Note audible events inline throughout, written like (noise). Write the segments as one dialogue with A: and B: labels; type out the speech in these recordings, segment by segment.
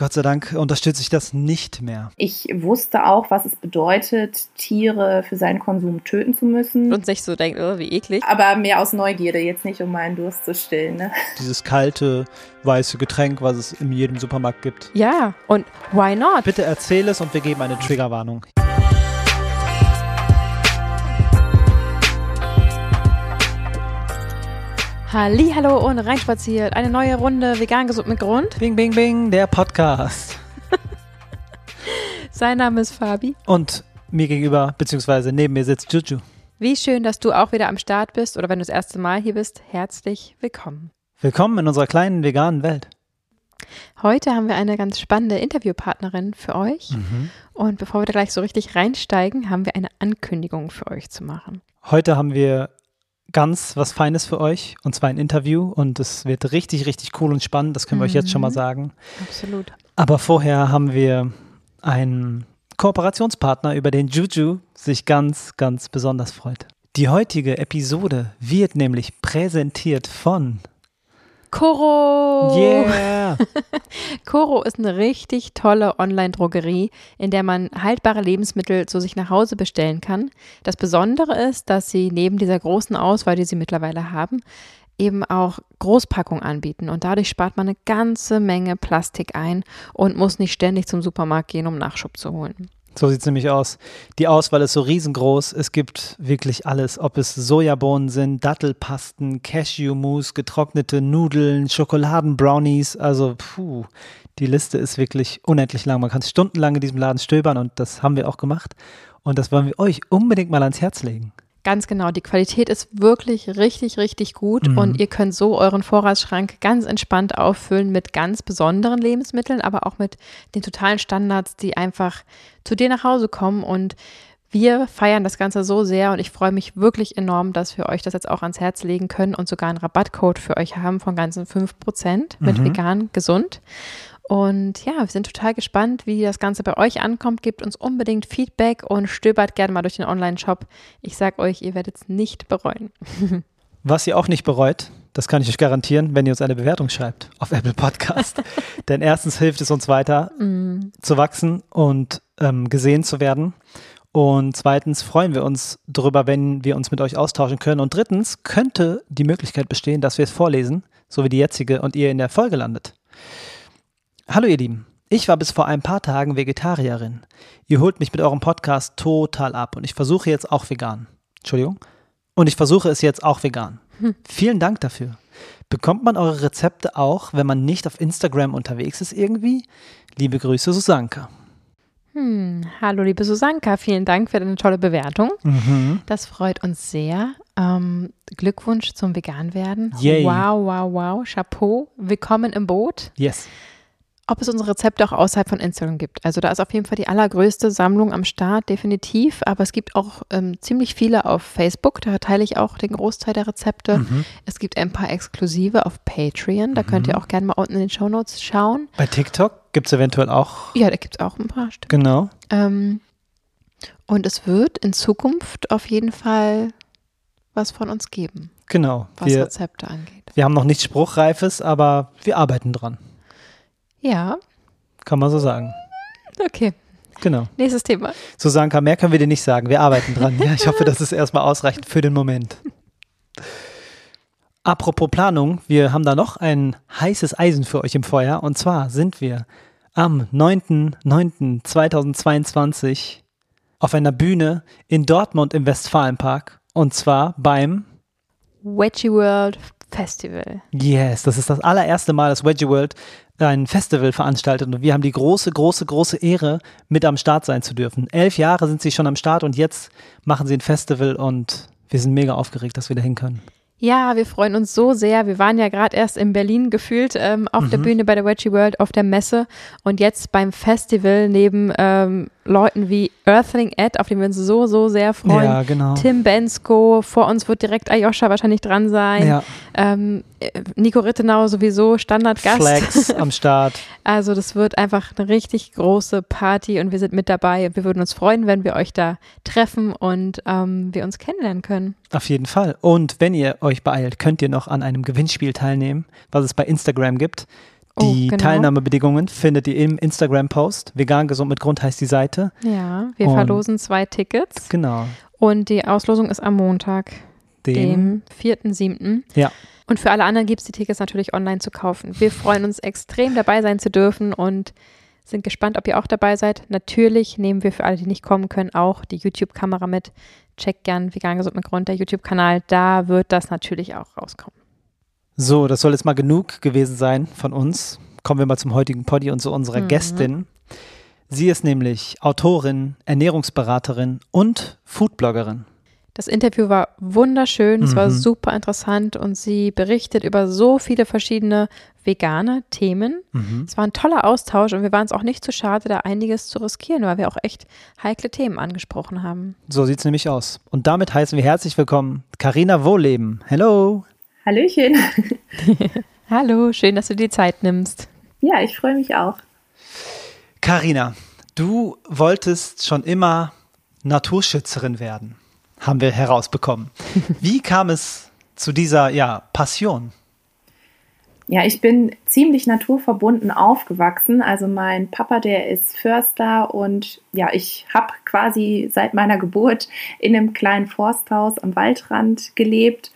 A: Gott sei Dank unterstütze ich das nicht mehr.
B: Ich wusste auch, was es bedeutet, Tiere für seinen Konsum töten zu müssen.
C: Und sich so denkt, oh, wie eklig.
B: Aber mehr aus Neugierde, jetzt nicht um meinen Durst zu stillen. Ne?
A: Dieses kalte, weiße Getränk, was es in jedem Supermarkt gibt.
C: Ja, und why not?
A: Bitte erzähl es und wir geben eine Triggerwarnung.
C: Hallo und reinspaziert. Eine neue Runde vegan gesund mit Grund.
A: Bing, bing, bing, der Podcast. (laughs)
C: Sein Name ist Fabi.
A: Und mir gegenüber, beziehungsweise neben mir sitzt Juju.
C: Wie schön, dass du auch wieder am Start bist oder wenn du das erste Mal hier bist, herzlich willkommen.
A: Willkommen in unserer kleinen veganen Welt.
C: Heute haben wir eine ganz spannende Interviewpartnerin für euch.
A: Mhm.
C: Und bevor wir da gleich so richtig reinsteigen, haben wir eine Ankündigung für euch zu machen.
A: Heute haben wir ganz was Feines für euch und zwar ein Interview und es wird richtig, richtig cool und spannend, das können wir euch jetzt schon mal
C: Mhm.
A: sagen.
C: Absolut.
A: Aber vorher haben wir einen Kooperationspartner, über den Juju sich ganz, ganz besonders freut. Die heutige Episode wird nämlich präsentiert von
C: Koro!
A: Yeah! (laughs)
C: Koro ist eine richtig tolle Online-Drogerie, in der man haltbare Lebensmittel zu sich nach Hause bestellen kann. Das Besondere ist, dass sie neben dieser großen Auswahl, die sie mittlerweile haben, eben auch Großpackungen anbieten. Und dadurch spart man eine ganze Menge Plastik ein und muss nicht ständig zum Supermarkt gehen, um Nachschub zu holen.
A: So sieht es nämlich aus. Die Auswahl ist so riesengroß. Es gibt wirklich alles. Ob es Sojabohnen sind, Dattelpasten, Cashewmus, getrocknete Nudeln, Schokoladenbrownies. Also, puh, die Liste ist wirklich unendlich lang. Man kann stundenlang in diesem Laden stöbern und das haben wir auch gemacht. Und das wollen wir euch unbedingt mal ans Herz legen.
C: Ganz genau, die Qualität ist wirklich richtig, richtig gut
A: Mhm.
C: und ihr könnt so euren Vorratsschrank ganz entspannt auffüllen mit ganz besonderen Lebensmitteln, aber auch mit den totalen Standards, die einfach zu dir nach Hause kommen und wir feiern das Ganze so sehr und ich freue mich wirklich enorm, dass wir euch das jetzt auch ans Herz legen können und sogar einen Rabattcode für euch haben von ganzen 5% mit
A: Mhm.
C: vegan gesund. Und ja, wir sind total gespannt, wie das Ganze bei euch ankommt. Gebt uns unbedingt Feedback und stöbert gerne mal durch den Online-Shop. Ich sag euch, ihr werdet es nicht bereuen. (laughs)
A: Was ihr auch nicht bereut, das kann ich euch garantieren, wenn ihr uns eine Bewertung schreibt auf Apple Podcast. (laughs) Denn erstens hilft es uns weiter zu wachsen und ähm, gesehen zu werden. Und zweitens freuen wir uns darüber, wenn wir uns mit euch austauschen können. Und drittens könnte die Möglichkeit bestehen, dass wir es vorlesen, so wie die jetzige, und ihr in der Folge landet. Hallo ihr Lieben, ich war bis vor ein paar Tagen Vegetarierin. Ihr holt mich mit eurem Podcast total ab und ich versuche jetzt auch vegan. Entschuldigung. Und ich versuche es jetzt auch vegan. Vielen Dank dafür. Bekommt man eure Rezepte auch, wenn man nicht auf Instagram unterwegs ist irgendwie? Liebe Grüße, Susanka.
C: Hm, hallo liebe Susanka, vielen Dank für deine tolle Bewertung.
A: Mhm.
C: Das freut uns sehr. Ähm, Glückwunsch zum Veganwerden.
A: Yay.
C: Wow, wow, wow. Chapeau. Willkommen im Boot.
A: Yes.
C: Ob es unsere Rezepte auch außerhalb von Instagram gibt. Also da ist auf jeden Fall die allergrößte Sammlung am Start, definitiv. Aber es gibt auch ähm, ziemlich viele auf Facebook. Da teile ich auch den Großteil der Rezepte.
A: Mhm.
C: Es gibt ein paar exklusive auf Patreon. Da könnt ihr auch gerne mal unten in den Shownotes schauen.
A: Bei TikTok gibt es eventuell auch.
C: Ja, da gibt es auch ein paar Stück.
A: Genau.
C: Ähm, und es wird in Zukunft auf jeden Fall was von uns geben,
A: Genau.
C: was
A: Wir,
C: Rezepte angeht.
A: wir haben noch nichts Spruchreifes, aber wir arbeiten dran.
C: Ja,
A: Kann man so sagen.
C: okay.
A: Genau.
C: Nächstes Thema.
A: Susanka, mehr können wir dir nicht sagen. Wir arbeiten dran. (laughs) Ja, ich hoffe, das ist erstmal ausreichend für den Moment. Apropos Planung, wir haben da noch ein heißes Eisen für euch im Feuer. Und zwar sind wir am 9.9.2022 auf einer Bühne in Dortmund im Westfalenpark. Und zwar beim
C: Veggie World Festival.
A: Yes, das ist das allererste Mal, dass Wedgie World ein Festival veranstaltet und wir haben die große, große, große Ehre, mit am Start sein zu dürfen. Elf Jahre sind sie schon am Start und jetzt machen sie ein Festival und wir sind mega aufgeregt, dass wir da hin können.
C: Ja, wir freuen uns so sehr. Wir waren ja gerade erst in Berlin gefühlt ähm, auf der Bühne bei der Veggie World auf der Messe und jetzt beim Festival neben ähm, Leuten wie Earthling Ed, auf die wir uns so, so sehr freuen.
A: Ja, genau.
C: Tim Bensko, vor uns wird direkt Ayosha wahrscheinlich dran sein.
A: Ja,
C: Ähm, äh, Nico Rittenau sowieso Standardgast.
A: Flex (laughs) am Start.
C: Also das wird einfach eine richtig große Party und wir sind mit dabei und wir würden uns freuen, wenn wir euch da treffen und ähm, wir uns kennenlernen können.
A: Auf jeden Fall. Und wenn ihr euch beeilt, könnt ihr noch an einem Gewinnspiel teilnehmen, was es bei Instagram gibt. Oh, die genau. Teilnahmebedingungen findet ihr im Instagram-Post. Vegan gesund mit Grund heißt die Seite.
C: Ja, wir Und verlosen zwei Tickets.
A: Genau.
C: Und die Auslosung ist am Montag, dem, dem 4.7.
A: Ja.
C: Und für alle anderen gibt es die Tickets natürlich online zu kaufen. Wir freuen uns extrem dabei sein zu dürfen und sind gespannt, ob ihr auch dabei seid. Natürlich nehmen wir für alle, die nicht kommen können, auch die YouTube-Kamera mit. Checkt gern Vegan Gesund mit Grund, der YouTube-Kanal. Da wird das natürlich auch rauskommen.
A: So, das soll jetzt mal genug gewesen sein von uns. Kommen wir mal zum heutigen Poddy und zu unserer mhm. Gästin. Sie ist nämlich Autorin, Ernährungsberaterin und Foodbloggerin.
C: Das Interview war wunderschön, es mhm. war super interessant und sie berichtet über so viele verschiedene vegane Themen. Mhm. Es war ein toller Austausch und wir waren es auch nicht zu schade, da einiges zu riskieren, weil wir auch echt heikle Themen angesprochen haben.
A: So sieht es nämlich aus. Und damit heißen wir herzlich willkommen Karina Wohleben. Hello.
B: Hallöchen. (laughs)
C: Hallo, schön, dass du dir Zeit nimmst.
B: Ja, ich freue mich auch.
A: Karina, du wolltest schon immer Naturschützerin werden haben wir herausbekommen. (laughs) Wie kam es zu dieser ja, Passion?
B: Ja, ich bin ziemlich naturverbunden aufgewachsen. Also mein Papa, der ist Förster und ja, ich habe quasi seit meiner Geburt in einem kleinen Forsthaus am Waldrand gelebt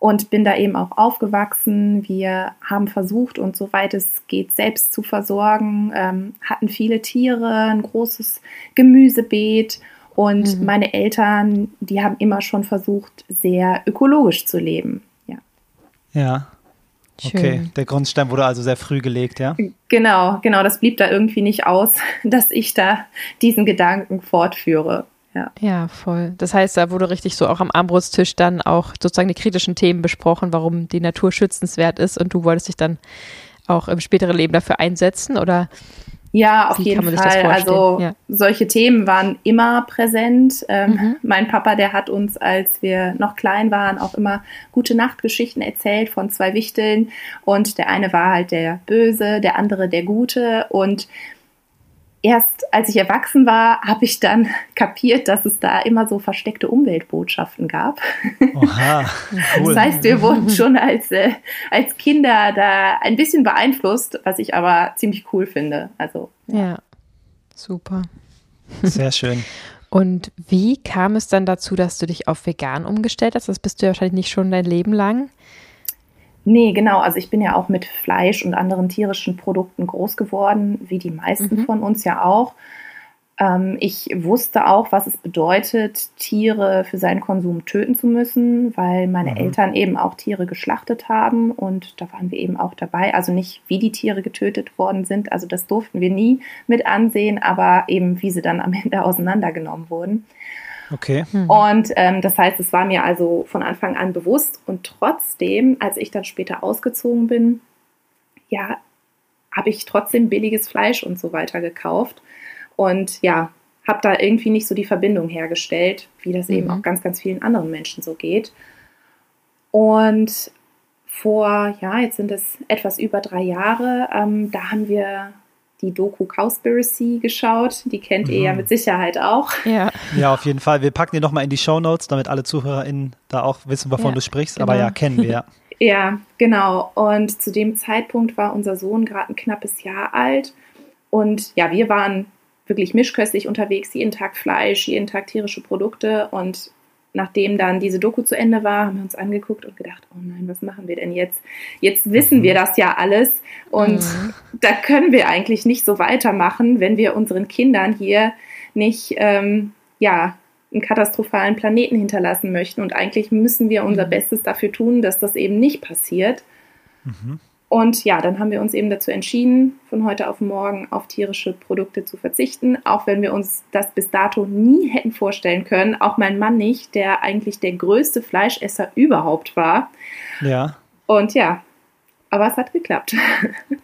B: und bin da eben auch aufgewachsen. Wir haben versucht, uns soweit es geht, selbst zu versorgen, ähm, hatten viele Tiere, ein großes Gemüsebeet und mhm. meine Eltern, die haben immer schon versucht, sehr ökologisch zu leben. Ja.
A: Ja. Okay, der Grundstein wurde also sehr früh gelegt, ja?
B: Genau, genau. Das blieb da irgendwie nicht aus, (laughs) dass ich da diesen Gedanken fortführe. Ja.
C: ja, voll. Das heißt, da wurde richtig so auch am Armbrusttisch dann auch sozusagen die kritischen Themen besprochen, warum die Natur schützenswert ist und du wolltest dich dann auch im späteren Leben dafür einsetzen oder
B: ja, auf jeden Fall. Also ja. solche Themen waren immer präsent. Ähm, mhm. Mein Papa, der hat uns, als wir noch klein waren, auch immer gute Nachtgeschichten erzählt von zwei Wichteln. Und der eine war halt der Böse, der andere der Gute. Und erst als ich erwachsen war, habe ich dann (laughs) kapiert, dass es da immer so versteckte Umweltbotschaften gab.
A: Oha, (laughs)
B: cool. Das heißt, wir wurden schon als, äh, als Kinder da ein bisschen beeinflusst, was ich aber ziemlich cool finde. Also,
C: ja. ja, super.
A: Sehr schön. (laughs)
C: Und wie kam es dann dazu, dass du dich auf vegan umgestellt hast? Das bist du ja wahrscheinlich nicht schon dein Leben lang.
B: Nee, genau. Also ich bin ja auch mit Fleisch und anderen tierischen Produkten groß geworden, wie die meisten mhm. von uns ja auch. Ähm, ich wusste auch, was es bedeutet, Tiere für seinen Konsum töten zu müssen, weil meine mhm. Eltern eben auch Tiere geschlachtet haben und da waren wir eben auch dabei. Also nicht, wie die Tiere getötet worden sind, also das durften wir nie mit ansehen, aber eben, wie sie dann am Ende (laughs) auseinandergenommen wurden.
A: Okay.
B: Hm. Und ähm, das heißt, es war mir also von Anfang an bewusst. Und trotzdem, als ich dann später ausgezogen bin, ja, habe ich trotzdem billiges Fleisch und so weiter gekauft. Und ja, habe da irgendwie nicht so die Verbindung hergestellt, wie das mhm. eben auch ganz, ganz vielen anderen Menschen so geht. Und vor, ja, jetzt sind es etwas über drei Jahre, ähm, da haben wir die Doku Cowspiracy geschaut. Die kennt mhm. ihr ja mhm. mit Sicherheit auch.
C: Ja,
A: ja auf jeden Fall. Wir packen die nochmal in die Show Notes, damit alle ZuhörerInnen da auch wissen, wovon ja, du sprichst. Genau. Aber ja, kennen wir. (laughs)
B: ja, genau. Und zu dem Zeitpunkt war unser Sohn gerade ein knappes Jahr alt. Und ja, wir waren wirklich mischköstlich unterwegs, jeden Tag Fleisch, jeden Tag tierische Produkte. Und nachdem dann diese Doku zu Ende war, haben wir uns angeguckt und gedacht, oh nein, was machen wir denn jetzt? Jetzt wissen wir mhm. das ja alles und mhm. da können wir eigentlich nicht so weitermachen, wenn wir unseren Kindern hier nicht, ähm, ja, einen katastrophalen Planeten hinterlassen möchten. Und eigentlich müssen wir unser mhm. Bestes dafür tun, dass das eben nicht passiert. Mhm. Und ja, dann haben wir uns eben dazu entschieden, von heute auf morgen auf tierische Produkte zu verzichten, auch wenn wir uns das bis dato nie hätten vorstellen können. Auch mein Mann nicht, der eigentlich der größte Fleischesser überhaupt war.
A: Ja.
B: Und ja, aber es hat geklappt. (laughs)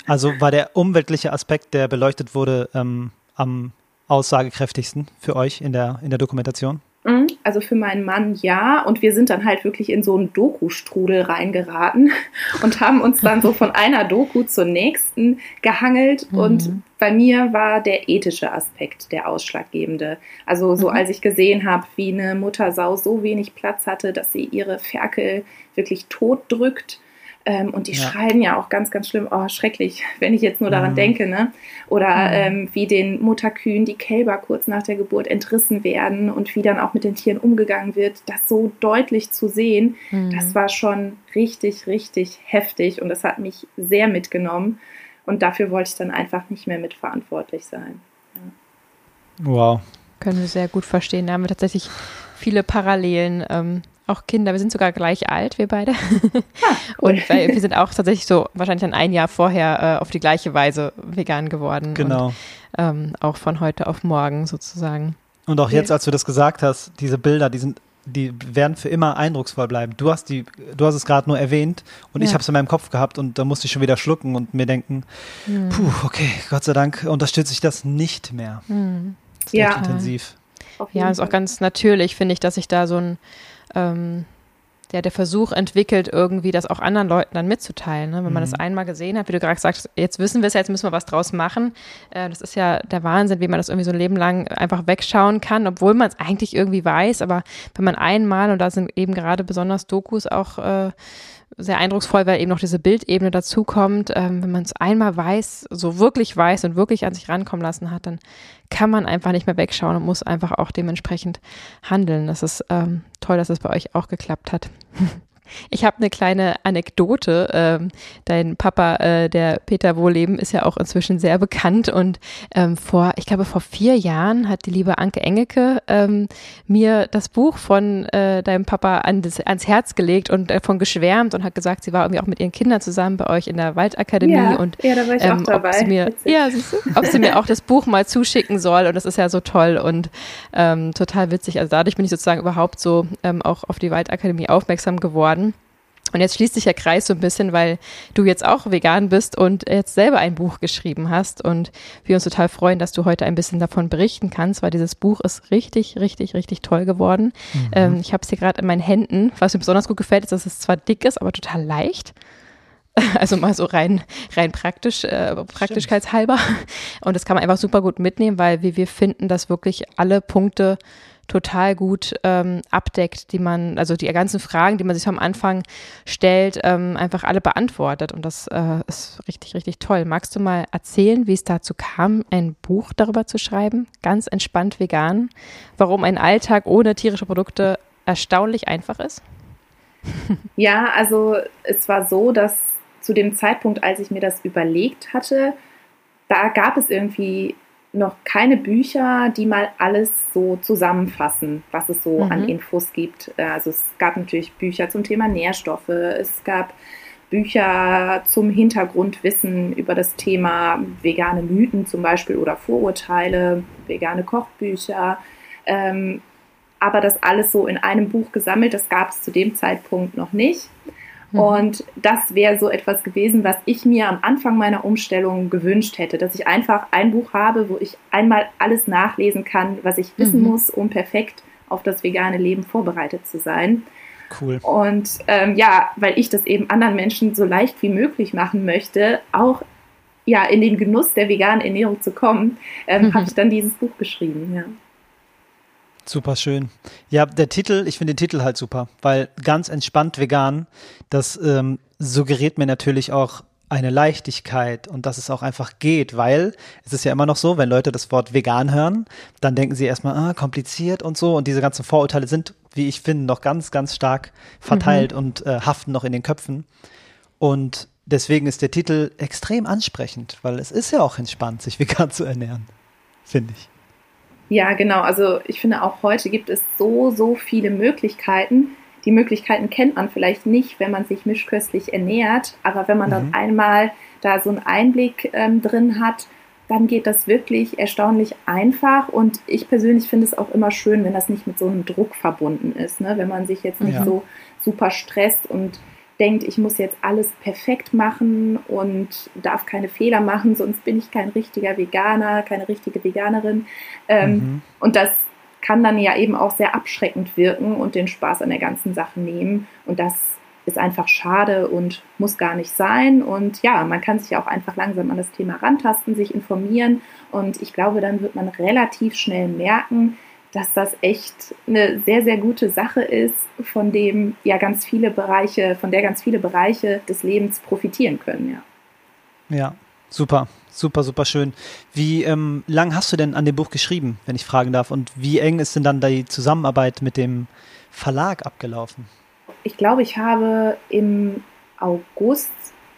A: Also war der umweltliche Aspekt, der beleuchtet wurde, ähm, am aussagekräftigsten für euch in der, in der Dokumentation?
B: Mhm. Also für meinen Mann ja. Und wir sind dann halt wirklich in so einen Doku-Strudel reingeraten (laughs) und haben uns dann so von einer Doku zur nächsten gehangelt. Mhm. Und bei mir war der ethische Aspekt der ausschlaggebende. Also so mhm. als ich gesehen habe, wie eine Muttersau so wenig Platz hatte, dass sie ihre Ferkel wirklich tot drückt. Ähm, und die ja. schreien ja auch ganz, ganz schlimm, oh, schrecklich, (laughs) wenn ich jetzt nur daran mhm. denke, ne? Oder mhm. ähm, wie den Mutterkühen die Kälber kurz nach der Geburt entrissen werden und wie dann auch mit den Tieren umgegangen wird, das so deutlich zu sehen, mhm. das war schon richtig, richtig heftig und das hat mich sehr mitgenommen. Und dafür wollte ich dann einfach nicht mehr mitverantwortlich sein.
A: Ja. Wow.
C: Können wir sehr gut verstehen. Da haben wir tatsächlich viele Parallelen. Ähm, auch Kinder, wir sind sogar gleich alt, wir beide. Ah, (laughs) cool. Und wir sind auch tatsächlich so wahrscheinlich dann ein Jahr vorher äh, auf die gleiche Weise vegan geworden.
A: Genau.
C: Und, ähm, auch von heute auf morgen sozusagen.
A: Und auch jetzt, als du das gesagt hast, diese Bilder, die sind die werden für immer eindrucksvoll bleiben. Du hast die, du hast es gerade nur erwähnt und ja. ich habe es in meinem Kopf gehabt und da musste ich schon wieder schlucken und mir denken, mhm. puh, okay, Gott sei Dank unterstütze ich das nicht mehr. Mhm. Das ist ja. echt intensiv.
C: Ja, ist auch ganz natürlich, finde ich, dass ich da so ein ähm, ja, der Versuch entwickelt, irgendwie das auch anderen Leuten dann mitzuteilen. Ne? Wenn man das mhm. einmal gesehen hat, wie du gerade sagst, jetzt wissen wir es, jetzt müssen wir was draus machen. Äh, das ist ja der Wahnsinn, wie man das irgendwie so ein Leben lang einfach wegschauen kann, obwohl man es eigentlich irgendwie weiß. Aber wenn man einmal, und da sind eben gerade besonders Dokus auch äh, sehr eindrucksvoll, weil eben noch diese Bildebene dazukommt. Ähm, wenn man es einmal weiß, so wirklich weiß und wirklich an sich rankommen lassen hat, dann kann man einfach nicht mehr wegschauen und muss einfach auch dementsprechend handeln. Das ist ähm, toll, dass es das bei euch auch geklappt hat. (laughs) Ich habe eine kleine Anekdote. Ähm, dein Papa, äh, der Peter Wohleben, ist ja auch inzwischen sehr bekannt und ähm, vor, ich glaube, vor vier Jahren hat die liebe Anke Engelke ähm, mir das Buch von äh, deinem Papa an das, ans Herz gelegt und davon geschwärmt und hat gesagt, sie war irgendwie auch mit ihren Kindern zusammen bei euch in der Waldakademie
B: ja,
C: und
B: ja, da war ich ähm, auch dabei.
C: Ob sie, mir, ja, ob sie mir auch das Buch mal zuschicken soll und das ist ja so toll und ähm, total witzig. Also dadurch bin ich sozusagen überhaupt so ähm, auch auf die Waldakademie aufmerksam geworden und jetzt schließt sich der Kreis so ein bisschen, weil du jetzt auch vegan bist und jetzt selber ein Buch geschrieben hast und wir uns total freuen, dass du heute ein bisschen davon berichten kannst, weil dieses Buch ist richtig, richtig, richtig toll geworden. Mhm. Ähm, ich habe es hier gerade in meinen Händen. Was mir besonders gut gefällt, ist, dass es zwar dick ist, aber total leicht. (laughs) Also mal so rein, rein praktisch, äh, praktischkeitshalber. Und das kann man einfach super gut mitnehmen, weil wir, wir finden, dass wirklich alle Punkte total gut ähm, abdeckt, die man, also die ganzen Fragen, die man sich am Anfang stellt, ähm, einfach alle beantwortet. Und das äh, ist richtig, richtig toll. Magst du mal erzählen, wie es dazu kam, ein Buch darüber zu schreiben? Ganz entspannt vegan. Warum ein Alltag ohne tierische Produkte erstaunlich einfach ist? (laughs)
B: Ja, also es war so, dass zu dem Zeitpunkt, als ich mir das überlegt hatte, da gab es irgendwie noch keine Bücher, die mal alles so zusammenfassen, was es so mhm. an Infos gibt. Äh, also es gab natürlich Bücher zum Thema Nährstoffe, es gab Bücher zum Hintergrundwissen über das Thema vegane Mythen zum Beispiel oder Vorurteile, vegane Kochbücher. Ähm, aber das alles so in einem Buch gesammelt, das gab es zu dem Zeitpunkt noch nicht. Mhm. Und das wäre so etwas gewesen, was ich mir am Anfang meiner Umstellung gewünscht hätte, dass ich einfach ein Buch habe, wo ich einmal alles nachlesen kann, was ich wissen mhm. muss, um perfekt auf das vegane Leben vorbereitet zu sein.
A: Cool.
B: Und ähm, ja, weil ich das eben anderen Menschen so leicht wie möglich machen möchte, auch ja in den Genuss der veganen Ernährung zu kommen, ähm, mhm. habe ich dann dieses Buch geschrieben. Ja.
A: Super schön. Ja, der Titel, ich finde den Titel halt super, weil ganz entspannt vegan, das ähm, suggeriert mir natürlich auch eine Leichtigkeit und dass es auch einfach geht, weil es ist ja immer noch so, wenn Leute das Wort vegan hören, dann denken sie erstmal, ah, kompliziert und so und diese ganzen Vorurteile sind, wie ich finde, noch ganz, ganz stark verteilt mhm. und äh, haften noch in den Köpfen. Und deswegen ist der Titel extrem ansprechend, weil es ist ja auch entspannt, sich (laughs) vegan zu ernähren, finde ich.
B: Ja, genau. Also ich finde auch heute gibt es so, so viele Möglichkeiten. Die Möglichkeiten kennt man vielleicht nicht, wenn man sich mischköstlich ernährt, aber wenn man mhm. dann einmal da so einen Einblick ähm, drin hat, dann geht das wirklich erstaunlich einfach und ich persönlich finde es auch immer schön, wenn das nicht mit so einem Druck verbunden ist, ne? wenn man sich jetzt nicht ja. so super stresst und denkt, ich muss jetzt alles perfekt machen und darf keine Fehler machen, sonst bin ich kein richtiger Veganer, keine richtige Veganerin. Ähm, mhm. Und das kann dann ja eben auch sehr abschreckend wirken und den Spaß an der ganzen Sache nehmen. Und das ist einfach schade und muss gar nicht sein. Und ja, man kann sich auch einfach langsam an das Thema rantasten, sich informieren. Und ich glaube, dann wird man relativ schnell merken, dass das echt eine sehr, sehr gute Sache ist, von dem ja ganz viele Bereiche, von der ganz viele Bereiche des Lebens profitieren können,
A: ja. Ja, super, super, super schön. Wie ähm, lang hast du denn an dem Buch geschrieben, wenn ich fragen darf? Und wie eng ist denn dann die Zusammenarbeit mit dem Verlag abgelaufen?
B: Ich glaube, ich habe im August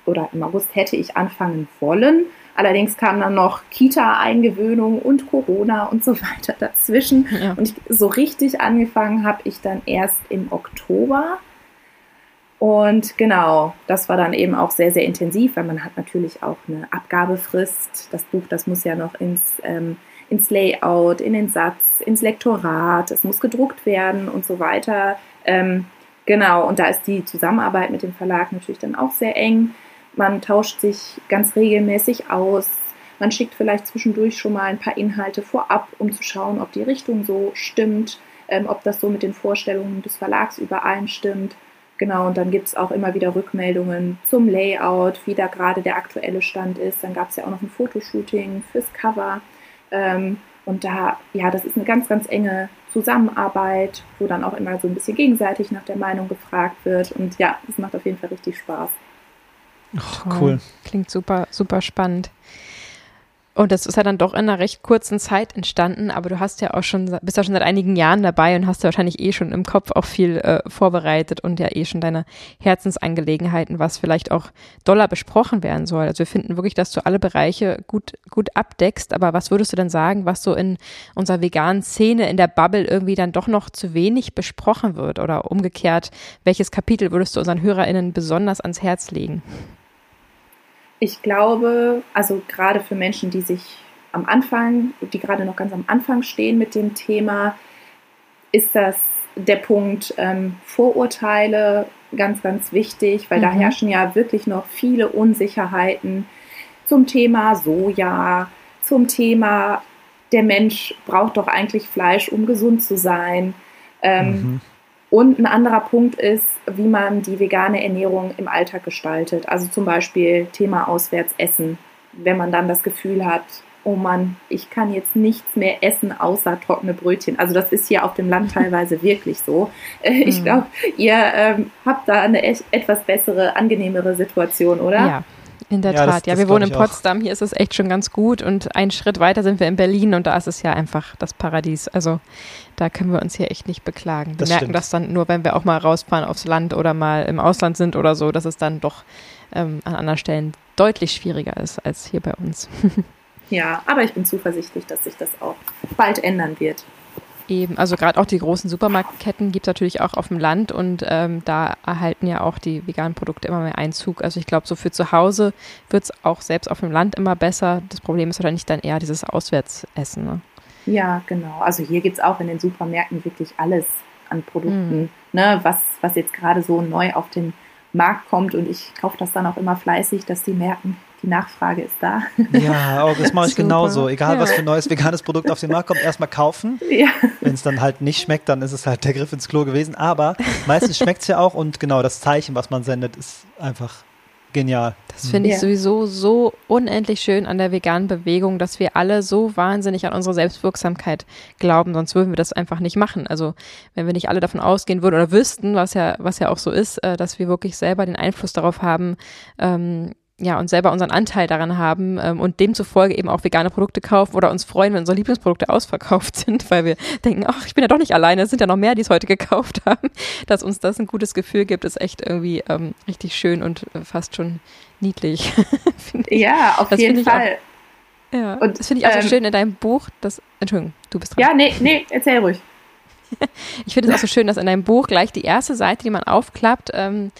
B: oder im August hätte ich anfangen wollen. Allerdings kam dann noch Kita-Eingewöhnung und Corona und so (laughs) weiter dazwischen. Ja. Und ich, so richtig angefangen habe ich dann erst im Oktober. Und genau, das war dann eben auch sehr, sehr intensiv, weil man hat natürlich auch eine Abgabefrist. Das Buch, das muss ja noch ins, ähm, ins Layout, in den Satz, ins Lektorat, es muss gedruckt werden und so weiter. Ähm, genau, und da ist die Zusammenarbeit mit dem Verlag natürlich dann auch sehr eng. Man tauscht sich ganz regelmäßig aus. Man schickt vielleicht zwischendurch schon mal ein paar Inhalte vorab, um zu schauen, ob die Richtung so stimmt, ähm, ob das so mit den Vorstellungen des Verlags übereinstimmt. Genau, und dann gibt es auch immer wieder Rückmeldungen zum Layout, wie da gerade der aktuelle Stand ist. Dann gab es ja auch noch ein Fotoshooting fürs Cover. Ähm, und da, ja, das ist eine ganz, ganz enge Zusammenarbeit, wo dann auch immer so ein bisschen gegenseitig nach der Meinung gefragt wird. Und ja, es macht auf jeden Fall richtig Spaß.
C: Oh, cool. Klingt super, super spannend. Und das ist ja dann doch in einer recht kurzen Zeit entstanden, aber du hast ja auch schon, bist ja schon seit einigen Jahren dabei und hast ja wahrscheinlich eh schon im Kopf auch viel äh, vorbereitet und ja eh schon deine Herzensangelegenheiten, was vielleicht auch doller besprochen werden soll. Also wir finden wirklich, dass du alle Bereiche gut, gut abdeckst, aber was würdest du denn sagen, was so in unserer veganen Szene, in der Bubble irgendwie dann doch noch zu wenig besprochen wird oder umgekehrt, welches Kapitel würdest du unseren HörerInnen besonders ans Herz legen?
B: Ich glaube, also gerade für Menschen, die sich am Anfang, die gerade noch ganz am Anfang stehen mit dem Thema, ist das der Punkt ähm, Vorurteile ganz, ganz wichtig, weil mhm. da herrschen ja wirklich noch viele Unsicherheiten zum Thema Soja, zum Thema, der Mensch braucht doch eigentlich Fleisch, um gesund zu sein. Ähm, mhm. Und ein anderer Punkt ist, wie man die vegane Ernährung im Alltag gestaltet. Also zum Beispiel Thema Auswärtsessen. Wenn man dann das Gefühl hat, oh Mann, ich kann jetzt nichts mehr essen außer trockene Brötchen. Also das ist hier auf dem Land (laughs) teilweise wirklich so. Äh, ich mhm. glaube, ihr ähm, habt da eine echt, etwas bessere, angenehmere Situation, oder?
C: Ja, in der ja, Tat, das, ja, wir wohnen in Potsdam, hier ist es echt schon ganz gut und einen Schritt weiter sind wir in Berlin und da ist es ja einfach das Paradies. Also da können wir uns hier echt nicht beklagen. Wir das merken stimmt. das dann nur, wenn wir auch mal rausfahren aufs Land oder mal im Ausland sind oder so, dass es dann doch ähm, an anderen Stellen deutlich schwieriger ist als hier bei uns. (laughs)
B: ja, aber ich bin zuversichtlich, dass sich das auch bald ändern wird.
C: Eben, also gerade auch die großen Supermarktketten gibt es natürlich auch auf dem Land und ähm, da erhalten ja auch die veganen Produkte immer mehr Einzug. Also ich glaube, so für zu Hause wird es auch selbst auf dem Land immer besser. Das Problem ist wahrscheinlich dann eher dieses Auswärtsessen. Ne?
B: Ja, genau. Also hier gibt es auch in den Supermärkten wirklich alles an Produkten, mhm. ne, was, was jetzt gerade so neu auf den Markt kommt und ich kaufe das dann auch immer fleißig, dass sie merken, die Nachfrage ist da.
A: Ja, auch das mache ich (laughs) genauso. Egal, ja. was für ein neues veganes Produkt auf den Markt kommt, erstmal kaufen. Ja. Wenn es dann halt nicht schmeckt, dann ist es halt der Griff ins Klo gewesen. Aber meistens schmeckt es ja auch und genau das Zeichen, was man sendet, ist einfach genial.
C: Das finde ich ja. sowieso so unendlich schön an der veganen Bewegung, dass wir alle so wahnsinnig an unsere Selbstwirksamkeit glauben, sonst würden wir das einfach nicht machen. Also wenn wir nicht alle davon ausgehen würden oder wüssten, was ja, was ja auch so ist, äh, dass wir wirklich selber den Einfluss darauf haben, ähm, ja, und selber unseren Anteil daran haben ähm, und demzufolge eben auch vegane Produkte kaufen oder uns freuen, wenn unsere Lieblingsprodukte ausverkauft (laughs) sind, weil wir denken, ach, ich bin ja doch nicht alleine, es sind ja noch mehr, die es heute gekauft haben. (laughs) Dass uns das ein gutes Gefühl gibt, ist echt irgendwie ähm, richtig schön und äh, fast schon niedlich. (laughs)
B: ja, auf das jeden Fall.
C: Auch, ja, und das finde ich auch ähm, so schön in deinem Buch, dass, Entschuldigung, du bist dran.
B: Ja, nee, nee, erzähl ruhig.
C: ich finde es auch so schön, dass in deinem Buch gleich die erste Seite, die man aufklappt, ähm,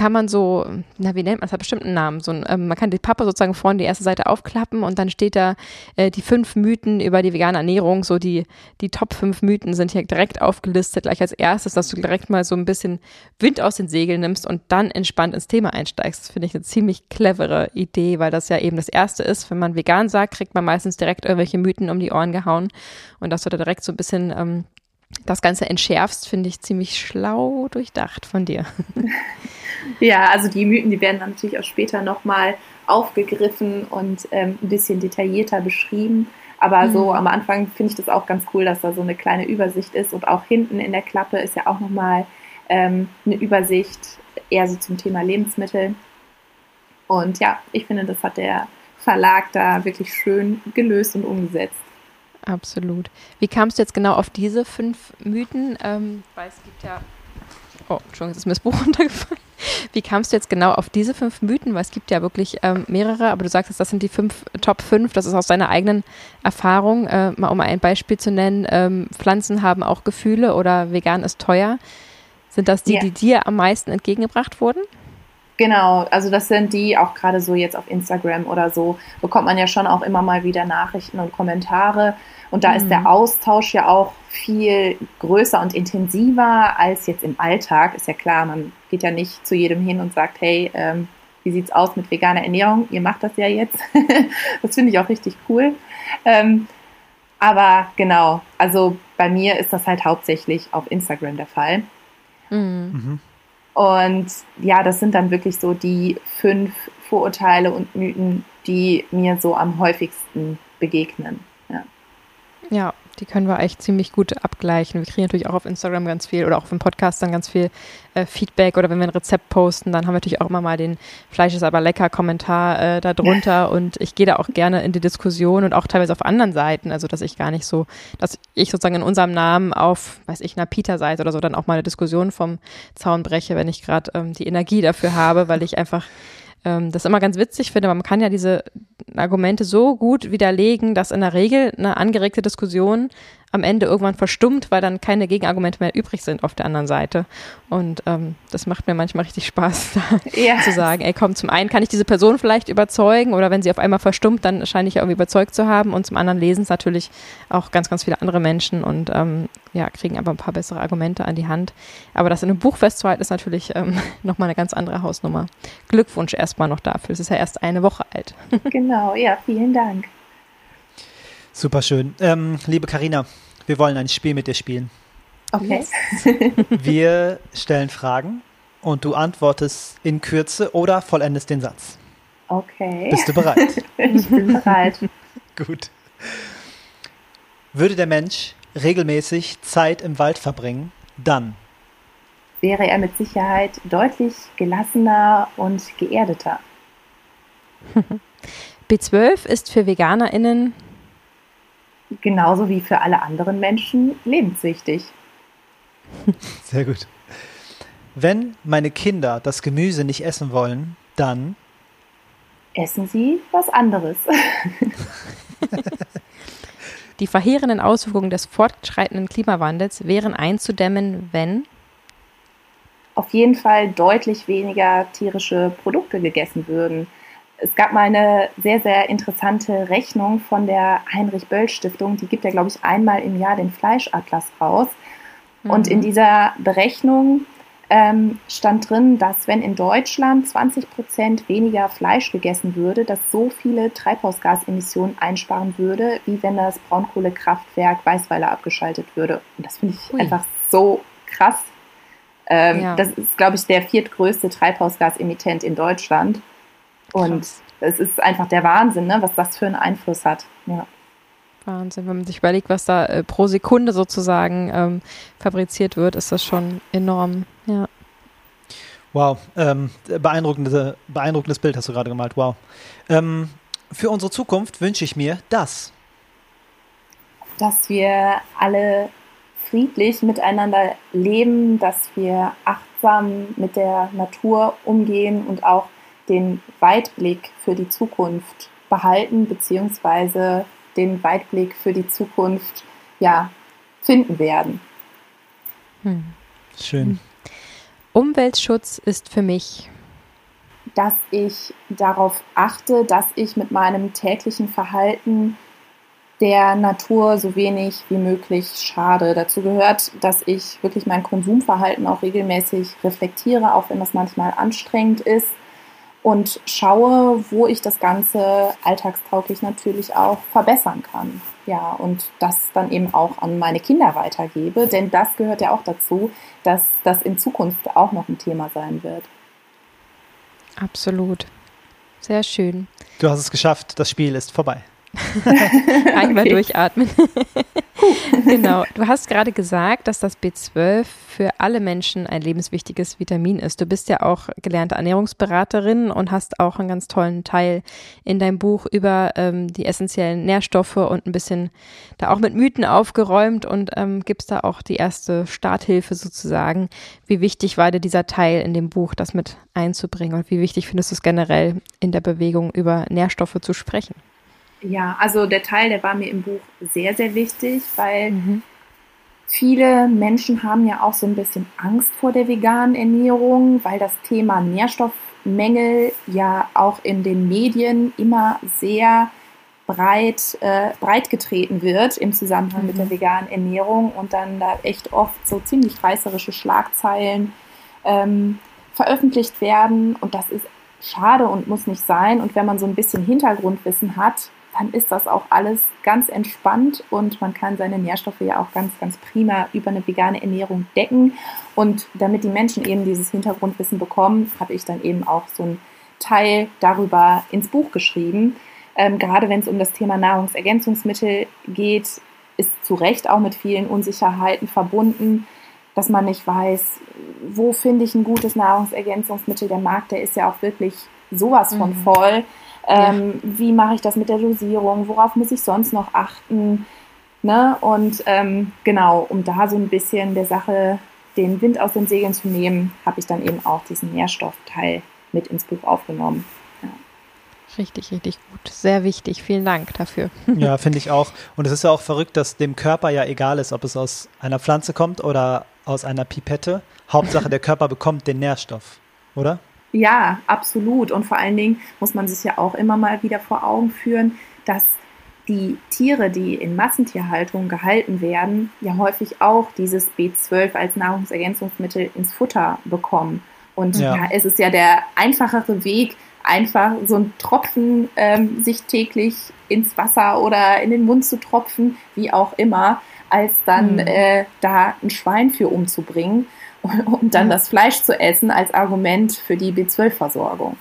C: kann man so, na wie nennt man das, hat bestimmt einen Namen, so ein, ähm, man kann die Pappe sozusagen vorne die erste Seite aufklappen und dann steht da äh, die fünf Mythen über die vegane Ernährung, so die, die Top fünf Mythen sind hier direkt aufgelistet, gleich als erstes, dass du direkt mal so ein bisschen Wind aus den Segeln nimmst und dann entspannt ins Thema einsteigst. Das finde ich eine ziemlich clevere Idee, weil das ja eben das erste ist, wenn man vegan sagt, kriegt man meistens direkt irgendwelche Mythen um die Ohren gehauen. Und dass du da direkt so ein bisschen ähm, das Ganze entschärfst, finde ich ziemlich schlau durchdacht von dir. (laughs)
B: Ja, also die Mythen, die werden dann natürlich auch später nochmal aufgegriffen und ähm, ein bisschen detaillierter beschrieben. Aber mhm. so am Anfang finde ich das auch ganz cool, dass da so eine kleine Übersicht ist und auch hinten in der Klappe ist ja auch nochmal ähm, eine Übersicht eher so zum Thema Lebensmittel. Und ja, ich finde, das hat der Verlag da wirklich schön gelöst und umgesetzt.
C: Absolut. Wie kamst du jetzt genau auf diese fünf Mythen? Ähm, weil es gibt ja. Oh, Entschuldigung, jetzt ist mir das Buch (laughs) runtergefallen. Wie kamst du jetzt genau auf diese fünf Mythen? Weil es gibt ja wirklich ähm, mehrere, aber du sagst jetzt, das sind die fünf, Top 5, das ist aus deiner eigenen Erfahrung. Äh, mal um ein Beispiel zu nennen, ähm, Pflanzen haben auch Gefühle oder vegan ist teuer. Sind das die, yeah. die dir am meisten entgegengebracht wurden?
B: Genau, also das sind die, auch gerade so jetzt auf Instagram oder so, bekommt man ja schon auch immer mal wieder Nachrichten und Kommentare. Und da mhm. ist der mhm. Austausch ja auch viel größer und intensiver als jetzt im Alltag. Ist ja klar, man geht ja nicht zu jedem hin und sagt, hey, ähm, wie sieht's aus mit veganer Ernährung? Ihr macht das ja jetzt. (laughs) das finde ich auch richtig cool. Ähm, aber genau, also bei mir ist das halt hauptsächlich auf Instagram der Fall. Mhm. mhm. Und ja, das sind dann wirklich so die fünf Vorurteile und Mythen, die mir so am häufigsten begegnen. Ja.
C: Die können wir echt ziemlich gut abgleichen. Wir kriegen natürlich auch auf Instagram ganz viel oder auch auf dem Podcast dann ganz viel äh, Feedback oder wenn wir ein Rezept posten, dann haben wir natürlich auch immer mal den Fleisch ist aber lecker Kommentar äh, darunter und ich gehe da auch gerne in die Diskussion und auch teilweise auf anderen Seiten, also dass ich gar nicht so, dass ich sozusagen in unserem Namen auf, weiß ich, einer Peter-Seite oder so dann auch mal eine Diskussion vom Zaun breche, wenn ich gerade ähm, die Energie dafür habe, weil ich einfach ähm, das immer ganz witzig finde, man kann ja diese Argumente so gut widerlegen, dass in der Regel eine angeregte Diskussion am Ende irgendwann verstummt, weil dann keine Gegenargumente mehr übrig sind auf der anderen Seite. Und ähm, das macht mir manchmal richtig Spaß, (laughs) da ja. zu sagen, ey komm, zum einen kann ich diese Person vielleicht überzeugen oder wenn sie auf einmal verstummt, dann scheine ich ja irgendwie überzeugt zu haben und zum anderen lesen es natürlich auch ganz, ganz viele andere Menschen und ähm, ja, kriegen aber ein paar bessere Argumente an die Hand. Aber das in einem Buch festzuhalten, ist natürlich ähm, (laughs) nochmal eine ganz andere Hausnummer. Glückwunsch erstmal noch dafür. Es ist ja erst eine Woche alt. (laughs)
B: Genau, ja, vielen Dank.
A: Super schön. Ähm, liebe Karina, wir wollen ein Spiel mit dir spielen.
B: Okay. (laughs)
A: wir stellen Fragen und du antwortest in Kürze oder vollendest den Satz.
B: Okay.
A: Bist du bereit? (laughs)
B: ich bin bereit. (laughs)
A: Gut. Würde der Mensch regelmäßig Zeit im Wald verbringen, dann
B: wäre er mit Sicherheit deutlich gelassener und geerdeter.
C: B12 ist für VeganerInnen
B: genauso wie für alle anderen Menschen lebenswichtig.
A: Sehr gut. Wenn meine Kinder das Gemüse nicht essen wollen, dann
B: essen sie was anderes. (laughs)
C: Die verheerenden Auswirkungen des fortschreitenden Klimawandels wären einzudämmen, wenn
B: auf jeden Fall deutlich weniger tierische Produkte gegessen würden es gab mal eine sehr, sehr interessante Rechnung von der Heinrich-Böll-Stiftung. Die gibt ja, glaube ich, einmal im Jahr den Fleischatlas raus. Mhm. Und in mhm. dieser Berechnung ähm, stand drin, dass wenn in Deutschland 20 Prozent weniger Fleisch gegessen würde, das so viele Treibhausgasemissionen einsparen würde, wie wenn das Braunkohlekraftwerk Weißweiler abgeschaltet würde. Und das finde ich Ui. einfach so krass. Ähm, ja. Das ist, glaube ich, der viertgrößte Treibhausgasemittent in Deutschland. Und es ist einfach der Wahnsinn, ne, was das für einen Einfluss hat. Ja.
C: Wahnsinn, wenn man sich überlegt, was da äh, pro Sekunde sozusagen ähm, fabriziert wird, ist das schon enorm. Ja.
A: Wow, ähm, beeindruckende, beeindruckendes Bild hast du gerade gemalt. Wow. Ähm, für unsere Zukunft wünsche ich mir das.
B: Dass wir alle friedlich miteinander leben, dass wir achtsam mit der Natur umgehen und auch den Weitblick für die Zukunft behalten, beziehungsweise den Weitblick für die Zukunft ja, finden werden.
A: Hm. Schön. Hm.
C: Umweltschutz ist für mich,
B: dass ich darauf achte, dass ich mit meinem täglichen Verhalten der Natur so wenig wie möglich schade. Dazu gehört, dass ich wirklich mein Konsumverhalten auch regelmäßig reflektiere, auch wenn das manchmal anstrengend ist und schaue, wo ich das Ganze alltagstauglich natürlich auch verbessern kann. Ja, und das dann eben auch an meine Kinder weitergebe, denn das gehört ja auch dazu, dass das in Zukunft auch noch ein Thema sein wird.
C: Absolut. Sehr schön.
A: Du hast es geschafft, das Spiel ist vorbei. (laughs)
C: Einmal okay. durchatmen. (laughs) genau. Du hast gerade gesagt, dass das B12 für alle Menschen ein lebenswichtiges Vitamin ist. Du bist ja auch gelernte Ernährungsberaterin und hast auch einen ganz tollen Teil in deinem Buch über ähm, die essentiellen Nährstoffe und ein bisschen da auch mit Mythen aufgeräumt und ähm, gibst da auch die erste Starthilfe sozusagen. Wie wichtig war dir dieser Teil in dem Buch, das mit einzubringen und wie wichtig findest du es generell in der Bewegung über Nährstoffe zu sprechen?
B: Ja, also der Teil, der war mir im Buch sehr, sehr wichtig, weil mhm. viele Menschen haben ja auch so ein bisschen Angst vor der veganen Ernährung, weil das Thema Nährstoffmängel ja auch in den Medien immer sehr breit, äh, breit getreten wird im Zusammenhang mhm. mit der mhm. veganen Ernährung und dann da echt oft so ziemlich reißerische Schlagzeilen ähm, veröffentlicht werden und das ist schade und muss nicht sein. Und wenn man so ein bisschen Hintergrundwissen hat, dann ist das auch alles ganz entspannt und man kann seine Nährstoffe ja auch ganz, ganz prima über eine vegane Ernährung decken. Und damit die Menschen eben dieses Hintergrundwissen bekommen, habe ich dann eben auch so einen Teil darüber ins Buch geschrieben. Ähm, gerade wenn es um das Thema Nahrungsergänzungsmittel geht, ist zu Recht auch mit vielen Unsicherheiten verbunden, dass man nicht weiß, wo finde ich ein gutes Nahrungsergänzungsmittel. Der Markt, der ist ja auch wirklich sowas von mhm. Ähm, ja. Wie mache ich das mit der Dosierung? Worauf muss ich sonst noch achten? Ne? Und ähm, genau, um da so ein bisschen der Sache den Wind aus den Segeln zu nehmen, habe ich dann eben auch diesen Nährstoffteil mit ins Buch aufgenommen. Ja.
C: Richtig, richtig gut. Sehr wichtig. Vielen Dank dafür.
A: Ja, (laughs) finde ich auch. Und es ist ja auch verrückt, dass dem Körper ja egal ist, ob es aus einer Pflanze kommt oder aus einer Pipette. Hauptsache, der Körper bekommt den Nährstoff, oder?
B: Ja, absolut. Und vor allen Dingen muss man sich ja auch immer mal wieder vor Augen führen, dass die Tiere, die in Massentierhaltung gehalten werden, ja häufig auch dieses B12 als Nahrungsergänzungsmittel ins Futter bekommen. Und ja, ja es ist ja der einfachere Weg, einfach so einen Tropfen ähm, sich täglich ins Wasser oder in den Mund zu tropfen, wie auch immer, als dann mhm. äh, da ein Schwein für umzubringen und (laughs) dann das Fleisch zu essen als Argument für die B12-Versorgung.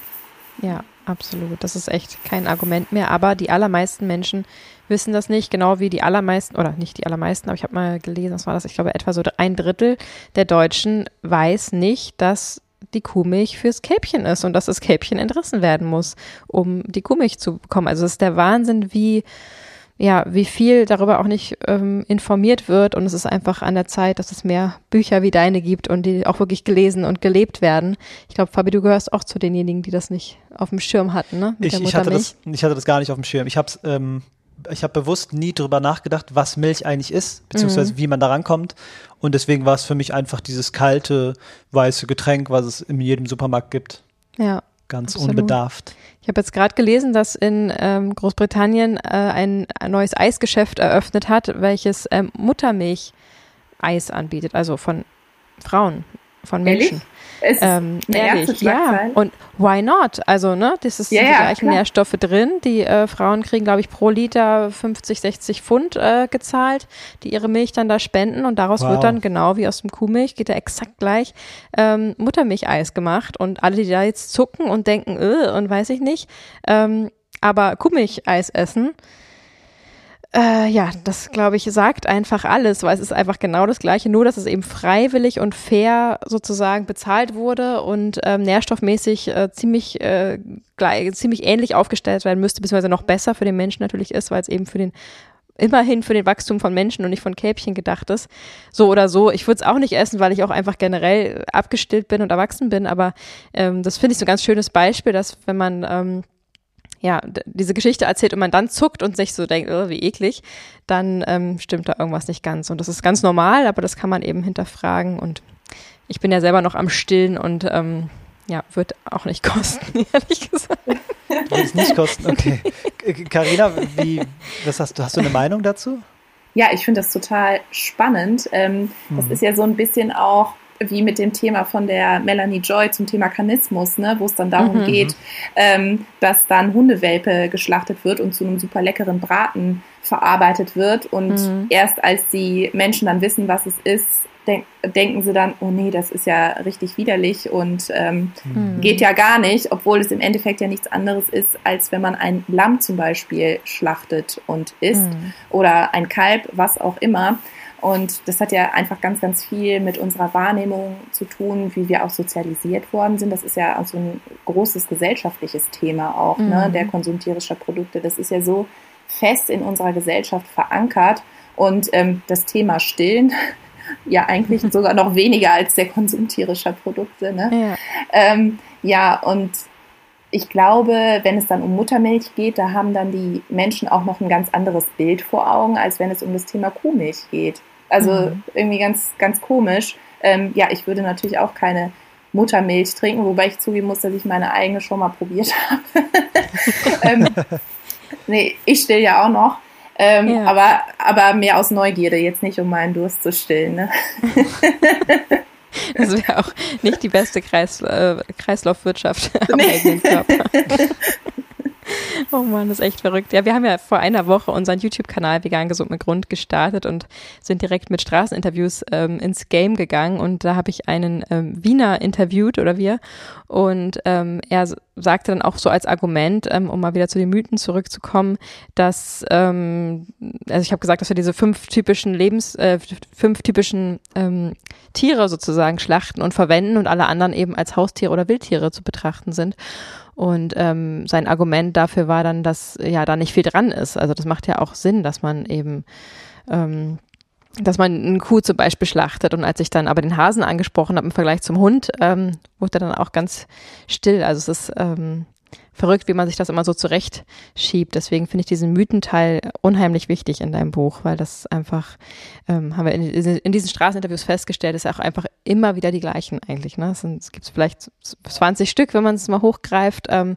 C: Ja, absolut. Das ist echt kein Argument mehr. Aber die allermeisten Menschen wissen das nicht, genau wie die allermeisten, oder nicht die allermeisten, aber ich habe mal gelesen, das war das, ich glaube, etwa so ein Drittel der Deutschen weiß nicht, dass die Kuhmilch fürs Kälbchen ist und dass das Kälbchen entrissen werden muss, um die Kuhmilch zu bekommen. Also es ist der Wahnsinn, wie ja, wie viel darüber auch nicht ähm, informiert wird. Und es ist einfach an der Zeit, dass es mehr Bücher wie deine gibt und die auch wirklich gelesen und gelebt werden. Ich glaube, Fabi, du gehörst auch zu denjenigen, die das nicht auf dem Schirm hatten, ne?
A: Ich, ich, hatte das, ich hatte das gar nicht auf dem Schirm. Ich habe ähm, ich habe bewusst nie drüber nachgedacht, was Milch eigentlich ist, beziehungsweise mhm. wie man da rankommt. Und deswegen war es für mich einfach dieses kalte, weiße Getränk, was es in jedem Supermarkt gibt.
C: Ja.
A: Ganz Absolut. unbedarft.
C: Ich habe jetzt gerade gelesen, dass in ähm, Großbritannien äh, ein, ein, neues Eisgeschäft eröffnet hat, welches ähm, Muttermilch-Eis anbietet, also von Frauen, von Menschen. Ehrlich?
B: Ist ähm, ehrlich,
C: ja. Und why not? Also, ne, das ist ja, die gleichen klar. Nährstoffe drin. Die äh, Frauen kriegen, glaube ich, pro Liter 50, 60 Pfund äh, gezahlt, die ihre Milch dann da spenden. Und daraus wow. wird dann, genau wie aus dem Kuhmilch, geht da exakt gleich ähm, Muttermilcheis gemacht. Und alle, die da jetzt zucken und denken, äh, und weiß ich nicht, ähm, aber Kuhmilcheis essen, äh, ja, das glaube ich sagt einfach alles, weil es ist einfach genau das Gleiche, nur dass es eben freiwillig und fair sozusagen bezahlt wurde und ähm, nährstoffmäßig äh, ziemlich, äh, gleich, ziemlich ähnlich aufgestellt werden müsste, beziehungsweise noch besser für den Menschen natürlich ist, weil es eben für den immerhin für den Wachstum von Menschen und nicht von Kälbchen gedacht ist. So oder so. Ich würde es auch nicht essen, weil ich auch einfach generell abgestillt bin und erwachsen bin, aber ähm, das finde ich so ein ganz schönes Beispiel, dass wenn man ähm, ja, diese Geschichte erzählt und man dann zuckt und sich so denkt, oh, wie eklig, dann ähm, stimmt da irgendwas nicht ganz. Und das ist ganz normal, aber das kann man eben hinterfragen. Und ich bin ja selber noch am Stillen und ähm, ja, wird auch nicht (laughs) kosten, ehrlich gesagt.
A: Wird es nicht kosten, okay. Carina, wie, was hast du, hast du eine Meinung dazu?
B: Ja, ich finde das total spannend. Ähm, mhm. Das ist ja so ein bisschen auch wie mit dem Thema von der Melanie Joy zum Thema Kanismus, ne, wo es dann darum mhm. geht, ähm, dass dann Hundewelpe geschlachtet wird und zu einem super leckeren Braten verarbeitet wird. Und mhm. erst als die Menschen dann wissen, was es ist, denk, denken sie dann, oh nee, das ist ja richtig widerlich und ähm, mhm. geht ja gar nicht, obwohl es im Endeffekt ja nichts anderes ist, als wenn man ein Lamm zum Beispiel schlachtet und isst mhm. oder ein Kalb, was auch immer. Und das hat ja einfach ganz, ganz viel mit unserer Wahrnehmung zu tun, wie wir auch sozialisiert worden sind. Das ist ja auch so ein großes gesellschaftliches Thema auch, ne, mhm. ne, der Konsum tierischer Produkte. Das ist ja so fest in unserer Gesellschaft verankert. Und ähm, das Thema Stillen, (laughs) ja eigentlich (laughs) sogar noch weniger als der Konsum tierischer Produkte. Ne? Ja. Ähm, ja, und ich glaube, wenn es dann um Muttermilch geht, da haben dann die Menschen auch noch ein ganz anderes Bild vor Augen, als wenn es um das Thema Kuhmilch geht. Also mhm. irgendwie ganz, ganz komisch. Ähm, ja, ich würde natürlich auch keine Muttermilch trinken, wobei ich zugeben muss, dass ich meine eigene schon mal probiert (laughs) habe. ähm, nee, ich still ja auch noch. Ähm, ja. aber, aber mehr aus Neugierde, jetzt nicht um meinen Durst zu stillen. Ne?
C: Das wäre auch nicht die beste Kreis, äh, Kreislaufwirtschaft am nee. eigenen Körper. (laughs) (laughs) Oh Mann, das ist echt verrückt. Ja, wir haben ja vor einer Woche unseren YouTube-Kanal Vegan Gesund mit Grund gestartet und sind direkt mit Straßeninterviews ähm, ins Game gegangen. Und da habe ich einen ähm, Wiener interviewt oder wir. Und ähm, er sagte dann auch so als Argument, ähm, um mal wieder zu den Mythen zurückzukommen, dass, ähm, also ich habe gesagt, dass wir diese fünf typischen Lebens, äh, fünf typischen ähm, Tiere sozusagen schlachten und verwenden und alle anderen eben als Haustiere oder Wildtiere zu betrachten sind. Und ähm, sein Argument dafür war dann, dass ja da nicht viel dran ist. Also das macht ja auch Sinn, dass man eben ähm, dass man eine Kuh zum Beispiel schlachtet. Und als ich dann aber den Hasen angesprochen habe im Vergleich zum Hund, ähm, wurde er dann auch ganz still. Also es ist ähm, verrückt, wie man sich das immer so zurechtschiebt. Deswegen finde ich diesen Mythenteil unheimlich wichtig in deinem Buch, weil das einfach, ähm, haben wir in, in, diesen Straßeninterviews festgestellt, ist auch einfach immer wieder die gleichen eigentlich. Ne? Es, es gibt vielleicht 20 Stück, wenn man es mal hochgreift ähm,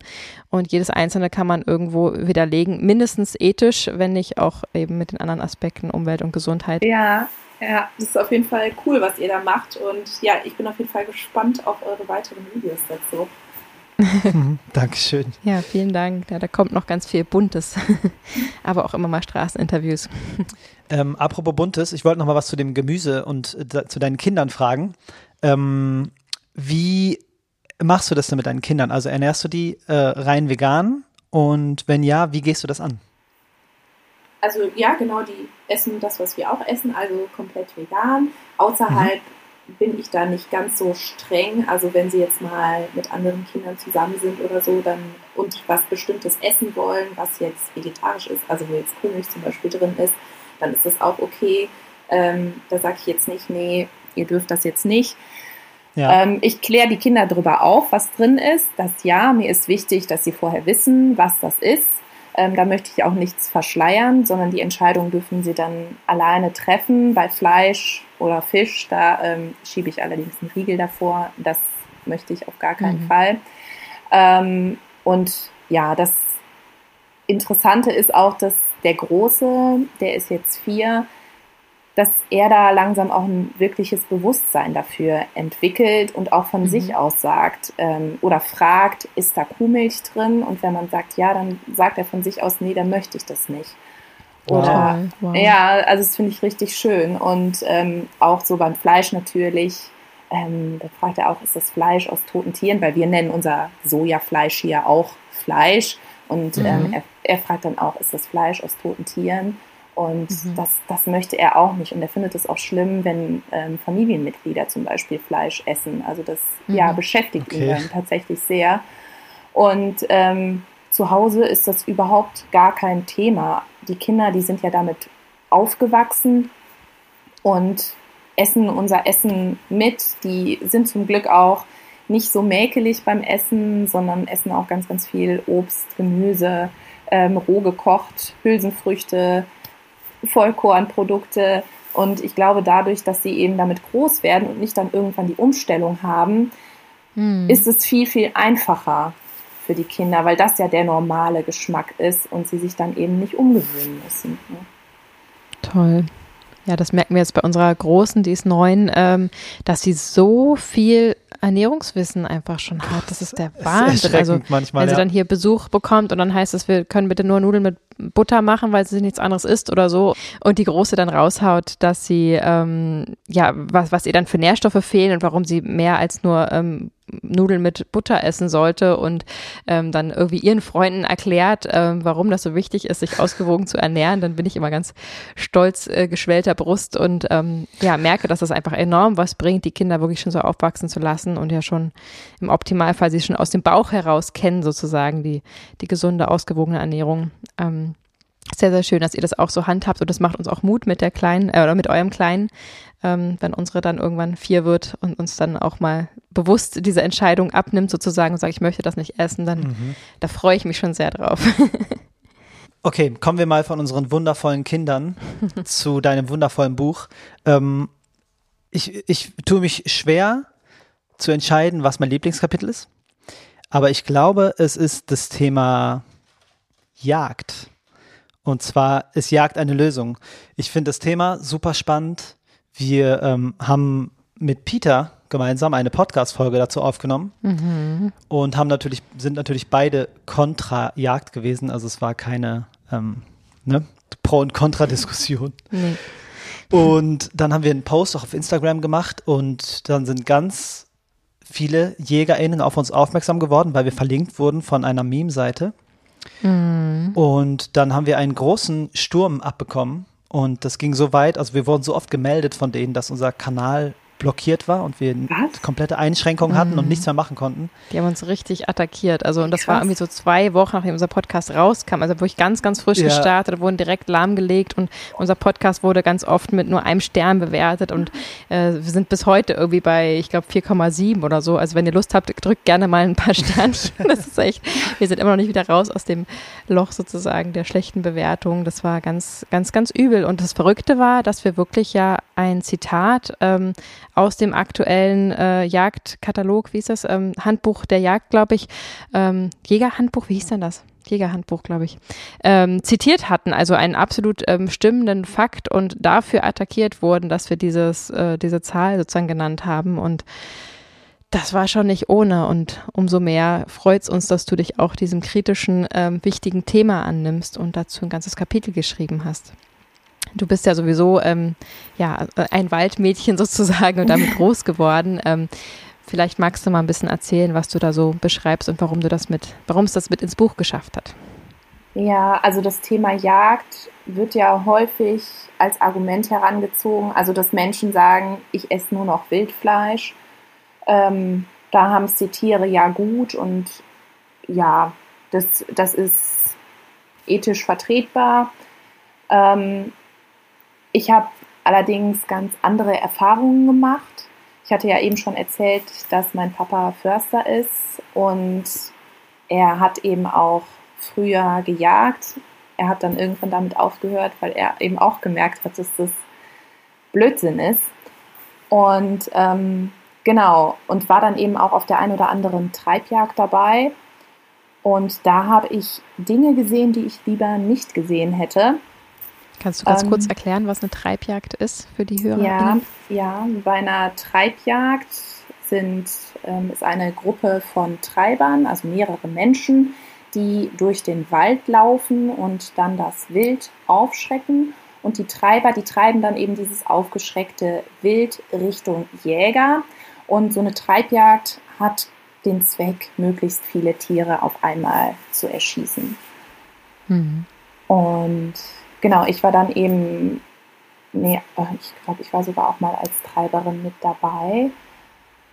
C: und jedes einzelne kann man irgendwo widerlegen, mindestens ethisch, wenn nicht auch eben mit den anderen Aspekten Umwelt und Gesundheit.
B: Ja, ja, das ist auf jeden Fall cool, was ihr da macht und ja, ich bin auf jeden Fall gespannt auf eure weiteren Videos dazu. (laughs)
A: Dankeschön.
C: Ja, vielen Dank. Ja, da kommt noch ganz viel Buntes, (laughs) aber auch immer mal Straßeninterviews.
A: Ähm, apropos Buntes, ich wollte noch mal was zu dem Gemüse und äh, zu deinen Kindern fragen. Ähm, wie machst du das denn mit deinen Kindern? Also ernährst du die äh, rein vegan? Und wenn ja, wie gehst du das an?
B: Also ja, genau, die essen das, was wir auch essen, also komplett vegan. Außerhalb mhm bin ich da nicht ganz so streng. Also wenn sie jetzt mal mit anderen Kindern zusammen sind oder so, dann und was Bestimmtes essen wollen, was jetzt vegetarisch ist, also wo jetzt Kuhmilch zum Beispiel drin ist, dann ist das auch okay. Ähm, da sage ich jetzt nicht, nee, ihr dürft das jetzt nicht. Ja. Ähm, ich kläre die Kinder darüber auf, was drin ist. Das ja, mir ist wichtig, dass sie vorher wissen, was das ist. Ähm, da möchte ich auch nichts verschleiern, sondern die Entscheidung dürfen sie dann alleine treffen. Bei Fleisch oder Fisch, da ähm, schiebe ich allerdings einen Riegel davor. Das möchte ich auf gar keinen mhm. Fall. Ähm, und ja, das Interessante ist auch, dass der Große, der ist jetzt vier, dass er da langsam auch ein wirkliches Bewusstsein dafür entwickelt und auch von mhm. sich aus sagt ähm, oder fragt, ist da Kuhmilch drin? Und wenn man sagt ja, dann sagt er von sich aus, nee, dann möchte ich das nicht. Oder wow. Wow. ja, also das finde ich richtig schön. Und ähm, auch so beim Fleisch natürlich. Ähm, da fragt er auch, ist das Fleisch aus toten Tieren? Weil wir nennen unser Sojafleisch hier auch Fleisch. Und mhm. ähm, er, er fragt dann auch, ist das Fleisch aus toten Tieren? Und mhm. das, das möchte er auch nicht. Und er findet es auch schlimm, wenn ähm, Familienmitglieder zum Beispiel Fleisch essen. Also das mhm. ja, beschäftigt okay. ihn dann tatsächlich sehr. Und ähm, zu Hause ist das überhaupt gar kein Thema. Die Kinder, die sind ja damit aufgewachsen und essen unser Essen mit. Die sind zum Glück auch nicht so mäkelig beim Essen, sondern essen auch ganz, ganz viel Obst, Gemüse, ähm, roh gekocht, Hülsenfrüchte, Vollkornprodukte. Und ich glaube, dadurch, dass sie eben damit groß werden und nicht dann irgendwann die Umstellung haben, hm. ist es viel, viel einfacher für die Kinder, weil das ja der normale Geschmack ist und sie sich dann eben nicht umgewöhnen müssen. Ne?
C: Toll. Ja, das merken wir jetzt bei unserer Großen, die ist neun, ähm, dass sie so viel Ernährungswissen einfach schon hat. Das ist der (laughs) Wahnsinn. Also manchmal, wenn sie ja. dann hier Besuch bekommt und dann heißt es, wir können bitte nur Nudeln mit Butter machen, weil sie nichts anderes isst oder so. Und die Große dann raushaut, dass sie, ähm, ja, was, was ihr dann für Nährstoffe fehlen und warum sie mehr als nur ähm, Nudeln mit Butter essen sollte und ähm, dann irgendwie ihren Freunden erklärt, ähm, warum das so wichtig ist, sich ausgewogen zu ernähren, dann bin ich immer ganz stolz äh, geschwellter Brust und ähm, ja, merke, dass das einfach enorm was bringt, die Kinder wirklich schon so aufwachsen zu lassen und ja schon im Optimalfall sie schon aus dem Bauch heraus kennen, sozusagen, die, die gesunde, ausgewogene Ernährung. Ähm, sehr, sehr schön, dass ihr das auch so handhabt und das macht uns auch Mut mit der Kleinen äh, oder mit eurem Kleinen, ähm, wenn unsere dann irgendwann vier wird und uns dann auch mal bewusst diese Entscheidung abnimmt sozusagen und sagt, ich möchte das nicht essen, dann mhm. da freue ich mich schon sehr drauf. (laughs)
A: okay, kommen wir mal von unseren wundervollen Kindern (laughs) zu deinem wundervollen Buch. Ähm, ich, ich tue mich schwer zu entscheiden, was mein Lieblingskapitel ist, aber ich glaube, es ist das Thema Jagd. Und zwar, es jagt eine Lösung. Ich finde das Thema super spannend. Wir ähm, haben mit Peter gemeinsam eine Podcast-Folge dazu aufgenommen mhm. und haben natürlich, sind natürlich beide kontra Jagd gewesen. Also es war keine ähm, ne, Pro- und Kontra-Diskussion. (laughs) Nee. Und dann haben wir einen Post auch auf Instagram gemacht und dann sind ganz viele JägerInnen auf uns aufmerksam geworden, weil wir verlinkt wurden von einer Meme-Seite. Mhm. Und dann haben wir einen großen Sturm abbekommen. Und das ging so weit, also wir wurden so oft gemeldet von denen, dass unser Kanal blockiert war und wir Was? komplette Einschränkungen hatten mhm. und nichts mehr machen konnten.
C: Die haben uns richtig attackiert. Also, und das Krass. war irgendwie so zwei Wochen, nachdem unser Podcast rauskam. Also, wo ich ganz, ganz frisch ja. gestartet, wurden direkt lahmgelegt und unser Podcast wurde ganz oft mit nur einem Stern bewertet und äh, wir sind bis heute irgendwie bei, ich glaube, 4,7 oder so. Also, wenn ihr Lust habt, drückt gerne mal ein paar (laughs) Sternchen. das ist echt, wir sind immer noch nicht wieder raus aus dem Loch sozusagen der schlechten Bewertung. Das war ganz, ganz, ganz übel. Und das Verrückte war, dass wir wirklich ja ein Zitat ähm, aus dem aktuellen äh, Jagdkatalog, wie ist das? Ähm, Handbuch der Jagd, glaube ich. Ähm, Jägerhandbuch, wie hieß denn das? Jägerhandbuch, glaube ich, ähm, zitiert hatten, also einen absolut ähm, stimmenden Fakt und dafür attackiert wurden, dass wir dieses, äh, diese Zahl sozusagen genannt haben. Und das war schon nicht ohne. Und umso mehr freut es uns, dass du dich auch diesem kritischen, ähm, wichtigen Thema annimmst und dazu ein ganzes Kapitel geschrieben hast. Du bist ja sowieso ähm, ja, ein Waldmädchen (laughs) sozusagen und damit groß geworden. Ähm, vielleicht magst du mal ein bisschen erzählen, was du da so beschreibst und warum du das mit, warum es das mit ins Buch geschafft hat.
B: Ja, also das Thema Jagd wird ja häufig als Argument herangezogen. Also dass Menschen sagen, ich esse nur noch Wildfleisch. Ähm, da haben es die Tiere ja gut und ja, das, das ist ethisch vertretbar. Ähm, ich habe allerdings ganz andere Erfahrungen gemacht. Ich hatte ja eben schon erzählt, dass mein Papa Förster ist und er hat eben auch früher gejagt. Er hat dann irgendwann damit aufgehört, weil er eben auch gemerkt hat, dass das Blödsinn ist. Und ähm, genau, und war dann eben auch auf der einen oder anderen Treibjagd dabei. Und da habe ich Dinge gesehen, die ich lieber nicht gesehen hätte.
C: Kannst du ganz ähm, kurz erklären, was eine Treibjagd ist für die Hörer?
B: Ja, ja, bei einer Treibjagd sind, ähm, ist eine Gruppe von Treibern, also mehrere Menschen, die durch den Wald laufen und dann das Wild aufschrecken. Und die Treiber, die treiben dann eben dieses aufgeschreckte Wild Richtung Jäger. Und so eine Treibjagd hat den Zweck, möglichst viele Tiere auf einmal zu erschießen. Mhm. Und genau, ich war dann eben, nee, äh, ich glaube, ich war sogar auch mal als Treiberin mit dabei.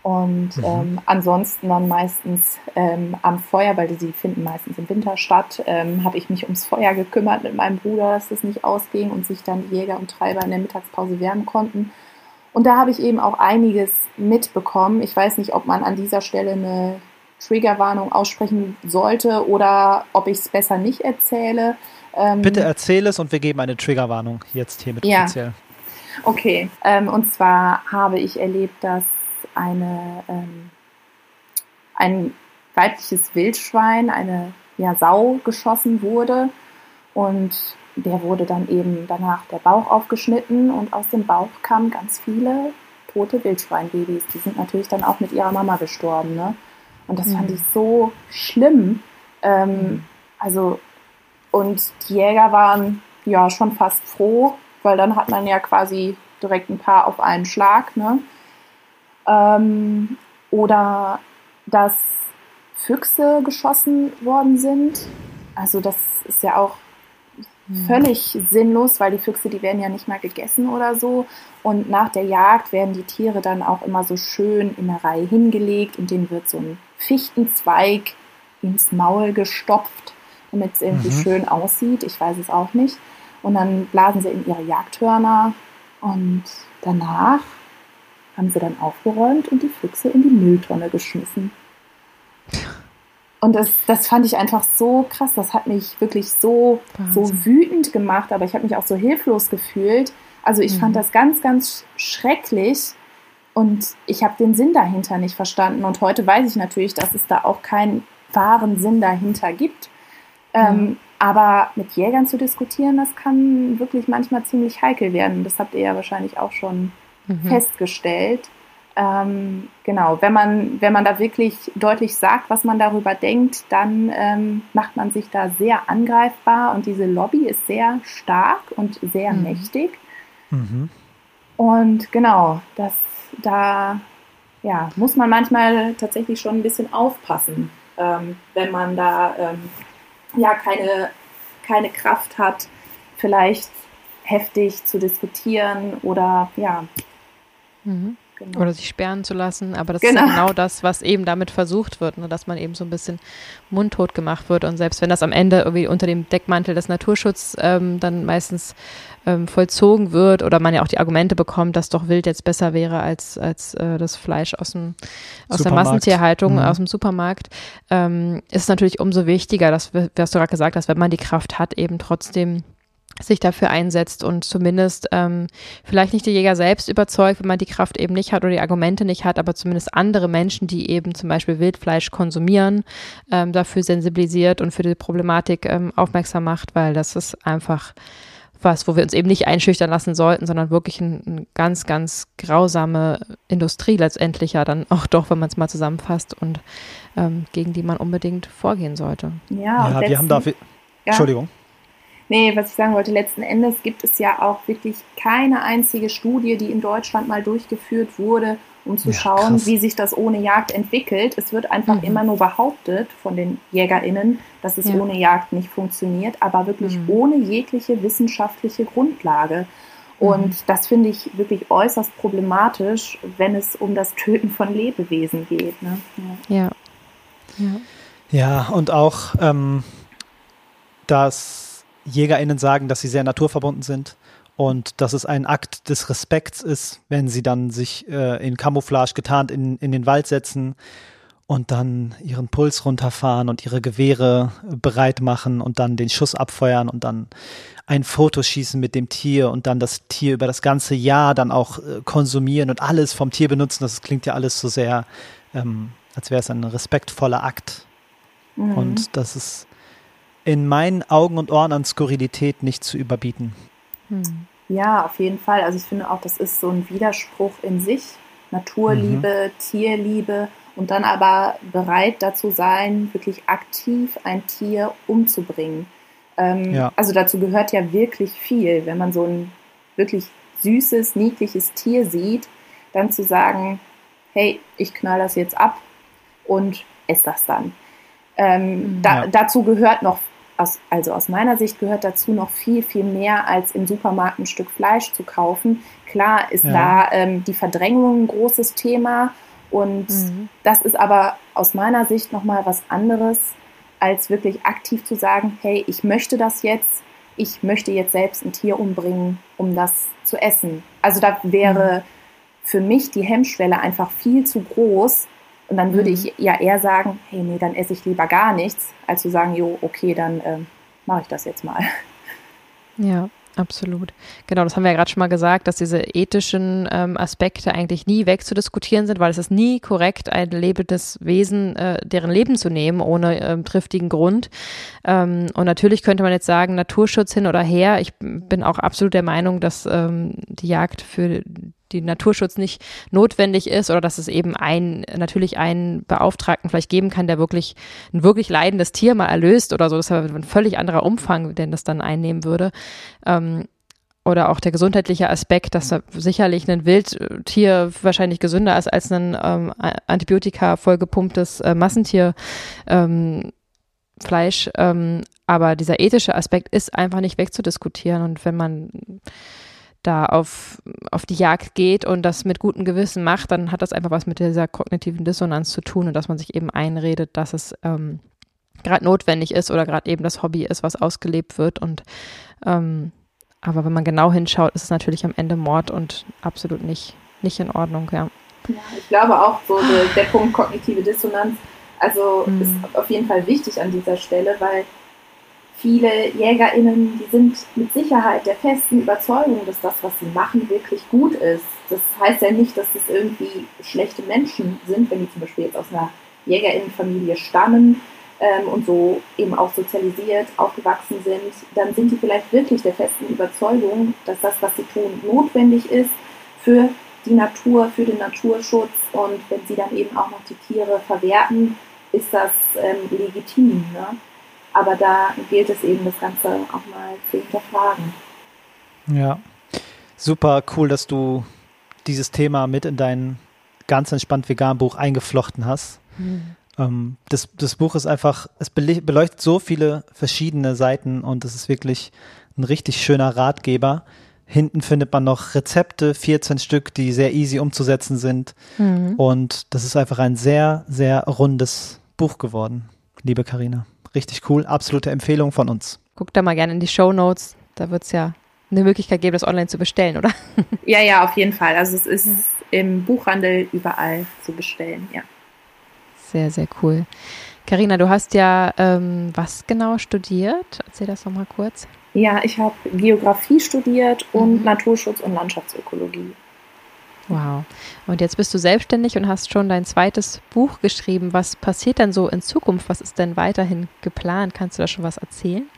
B: Und mhm. ähm, ansonsten dann meistens ähm, am Feuer, weil die finden meistens im Winter statt, ähm, habe ich mich ums Feuer gekümmert mit meinem Bruder, dass das nicht ausging und sich dann die Jäger und Treiber in der Mittagspause wärmen konnten. Und da habe ich eben auch einiges mitbekommen. Ich weiß nicht, ob man an dieser Stelle eine Triggerwarnung aussprechen sollte oder ob ich es besser nicht erzähle.
A: Ähm, Bitte erzähle es und wir geben eine Triggerwarnung jetzt hiermit
B: ja. offiziell. Okay, ähm, und zwar habe ich erlebt, dass eine, ähm, ein weibliches Wildschwein, eine ja, Sau geschossen wurde und der wurde dann eben danach der Bauch aufgeschnitten und aus dem Bauch kamen ganz viele tote Wildschweinbabys. Die sind natürlich dann auch mit ihrer Mama gestorben. Ne? Und das mhm. fand ich so schlimm. Ähm, mhm. Also, und die Jäger waren ja schon fast froh, weil dann hat man ja quasi direkt ein paar auf einen Schlag. Ne? Ähm, oder dass Füchse geschossen worden sind. Also das ist ja auch hm. völlig sinnlos, weil die Füchse, die werden ja nicht mal gegessen oder so. Und nach der Jagd werden die Tiere dann auch immer so schön in der Reihe hingelegt und denen wird so ein Fichtenzweig ins Maul gestopft, damit es irgendwie mhm. schön aussieht. Ich weiß es auch nicht. Und dann blasen sie in ihre Jagdhörner und danach haben sie dann aufgeräumt und die Füchse in die Mülltonne geschmissen. Und das, das fand ich einfach so krass. Das hat mich wirklich so, so wütend gemacht, aber ich habe mich auch so hilflos gefühlt. Also ich mhm. fand das ganz, ganz schrecklich und ich habe den Sinn dahinter nicht verstanden. Und heute weiß ich natürlich, dass es da auch keinen wahren Sinn dahinter gibt. Mhm. Ähm, aber mit Jägern zu diskutieren, das kann wirklich manchmal ziemlich heikel werden. Das habt ihr ja wahrscheinlich auch schon mhm. festgestellt. Ähm, genau, wenn man, wenn man da wirklich deutlich sagt, was man darüber denkt, dann ähm, macht man sich da sehr angreifbar und diese Lobby ist sehr stark und sehr mhm. mächtig. Mhm. Und genau, das da ja, muss man manchmal tatsächlich schon ein bisschen aufpassen, ähm, wenn man da ähm, ja keine, keine Kraft hat, vielleicht heftig zu diskutieren oder ja.
C: Mhm. Genau. Oder sich sperren zu lassen. Aber das genau. ist ja genau das, was eben damit versucht wird, ne? dass man eben so ein bisschen mundtot gemacht wird. Und selbst wenn das am Ende irgendwie unter dem Deckmantel des Naturschutzes ähm, dann meistens ähm, vollzogen wird oder man ja auch die Argumente bekommt, dass doch Wild jetzt besser wäre als, als äh, das Fleisch aus, dem, aus der Massentierhaltung, mhm. aus dem Supermarkt, ähm, ist es natürlich umso wichtiger, dass, was du gerade gesagt hast, wenn man die Kraft hat, eben trotzdem sich dafür einsetzt und zumindest ähm, vielleicht nicht die Jäger selbst überzeugt, wenn man die Kraft eben nicht hat oder die Argumente nicht hat, aber zumindest andere Menschen, die eben zum Beispiel Wildfleisch konsumieren, ähm, dafür sensibilisiert und für die Problematik ähm, aufmerksam macht, weil das ist einfach was, wo wir uns eben nicht einschüchtern lassen sollten, sondern wirklich eine ein ganz, ganz grausame Industrie letztendlich ja dann auch doch, wenn man es mal zusammenfasst und ähm, gegen die man unbedingt vorgehen sollte.
A: Ja, ja wir haben dafür. Ja. Entschuldigung.
B: Nee, was ich sagen wollte, letzten Endes gibt es ja auch wirklich keine einzige Studie, die in Deutschland mal durchgeführt wurde, um zu ja, schauen, krass. wie sich das ohne Jagd entwickelt. Es wird einfach mhm. immer nur behauptet von den JägerInnen, dass es ja. ohne Jagd nicht funktioniert, aber wirklich mhm. ohne jegliche wissenschaftliche Grundlage. Und mhm. das finde ich wirklich äußerst problematisch, wenn es um das Töten von Lebewesen geht. Ne?
C: Ja.
A: ja. Ja, und auch, ähm, dass JägerInnen sagen, dass sie sehr naturverbunden sind und dass es ein Akt des Respekts ist, wenn sie dann sich äh, in Camouflage getarnt in, in den Wald setzen und dann ihren Puls runterfahren und ihre Gewehre bereit machen und dann den Schuss abfeuern und dann ein Foto schießen mit dem Tier und dann das Tier über das ganze Jahr dann auch äh, konsumieren und alles vom Tier benutzen. Das klingt ja alles so sehr, ähm, als wäre es ein respektvoller Akt. Mhm. Und das ist in meinen Augen und Ohren an Skurrilität nicht zu überbieten.
B: Hm. Ja, auf jeden Fall. Also ich finde auch, das ist so ein Widerspruch in sich. Naturliebe, mhm. Tierliebe und dann aber bereit dazu sein, wirklich aktiv ein Tier umzubringen. Ähm, ja. Also dazu gehört ja wirklich viel, wenn man so ein wirklich süßes, niedliches Tier sieht, dann zu sagen, hey, ich knall das jetzt ab und esse das dann. Ähm, mhm. da, dazu gehört noch aus, also aus meiner Sicht gehört dazu noch viel, viel mehr als im Supermarkt ein Stück Fleisch zu kaufen. Klar ist ja. da ähm, die Verdrängung ein großes Thema und mhm. das ist aber aus meiner Sicht nochmal was anderes, als wirklich aktiv zu sagen, hey, ich möchte das jetzt, ich möchte jetzt selbst ein Tier umbringen, um das zu essen. Also da wäre mhm. für mich die Hemmschwelle einfach viel zu groß, und dann würde mhm. ich ja eher sagen, hey, nee, dann esse ich lieber gar nichts, als zu sagen, jo, okay, dann äh, mache ich das jetzt mal.
C: Ja, absolut. Genau, das haben wir ja gerade schon mal gesagt, dass diese ethischen ähm, Aspekte eigentlich nie wegzudiskutieren sind, weil es ist nie korrekt, ein lebendes Wesen, äh, deren Leben zu nehmen, ohne ähm, triftigen Grund. Ähm, und natürlich könnte man jetzt sagen, Naturschutz hin oder her. Ich bin auch absolut der Meinung, dass ähm, die Jagd für die Naturschutz nicht notwendig ist oder dass es eben ein, natürlich einen Beauftragten vielleicht geben kann, der wirklich ein wirklich leidendes Tier mal erlöst oder so. Das ist ein völlig anderer Umfang, den das dann einnehmen würde. Ähm, oder auch der gesundheitliche Aspekt, dass sicherlich ein Wildtier wahrscheinlich gesünder ist als ein ähm, Antibiotika vollgepumptes äh, Massentier. Ähm, ähm, aber dieser ethische Aspekt ist einfach nicht wegzudiskutieren und wenn man da auf, auf die Jagd geht und das mit gutem Gewissen macht, dann hat das einfach was mit dieser kognitiven Dissonanz zu tun und dass man sich eben einredet, dass es ähm, gerade notwendig ist oder gerade eben das Hobby ist, was ausgelebt wird und ähm, aber wenn man genau hinschaut, ist es natürlich am Ende Mord und absolut nicht, nicht in Ordnung, ja.
B: Ja, ich glaube auch so der, der Punkt kognitive Dissonanz, also mhm. ist auf jeden Fall wichtig an dieser Stelle, weil viele JägerInnen, die sind mit Sicherheit der festen Überzeugung, dass das, was sie machen, wirklich gut ist. Das heißt ja nicht, dass das irgendwie schlechte Menschen sind, wenn die zum Beispiel jetzt aus einer JägerInnenfamilie stammen ähm, und so eben auch sozialisiert, aufgewachsen sind, dann sind die vielleicht wirklich der festen Überzeugung, dass das, was sie tun, notwendig ist für die Natur, für den Naturschutz und wenn sie dann eben auch noch die Tiere verwerten, ist das ähm, legitim. Ne? Aber da gilt es eben, das Ganze auch mal zu hinterfragen.
A: Ja, super cool, dass du dieses Thema mit in dein ganz entspannt vegan Buch eingeflochten hast. Mhm. Ähm, das, das Buch ist einfach, es beleuchtet so viele verschiedene Seiten und es ist wirklich ein richtig schöner Ratgeber. Hinten findet man noch Rezepte, 14 Stück, die sehr easy umzusetzen sind. Mhm. Und das ist einfach ein sehr, sehr rundes Buch geworden, liebe Karina. Richtig cool, absolute Empfehlung von uns.
C: Guck da mal gerne in die Show Notes, da wird es ja eine Möglichkeit geben, das online zu bestellen, oder? (laughs)
B: Ja, ja, auf jeden Fall. Also es ist ja. im Buchhandel überall zu bestellen, ja.
C: Sehr, sehr cool. Karina, du hast ja ähm, was genau studiert? Erzähl das nochmal kurz.
B: Ja, ich habe Geografie studiert und mhm. Naturschutz und Landschaftsökologie.
C: Wow. Und jetzt bist du selbstständig und hast schon dein zweites Buch geschrieben. Was passiert denn so in Zukunft? Was ist denn weiterhin geplant? Kannst du da schon was erzählen?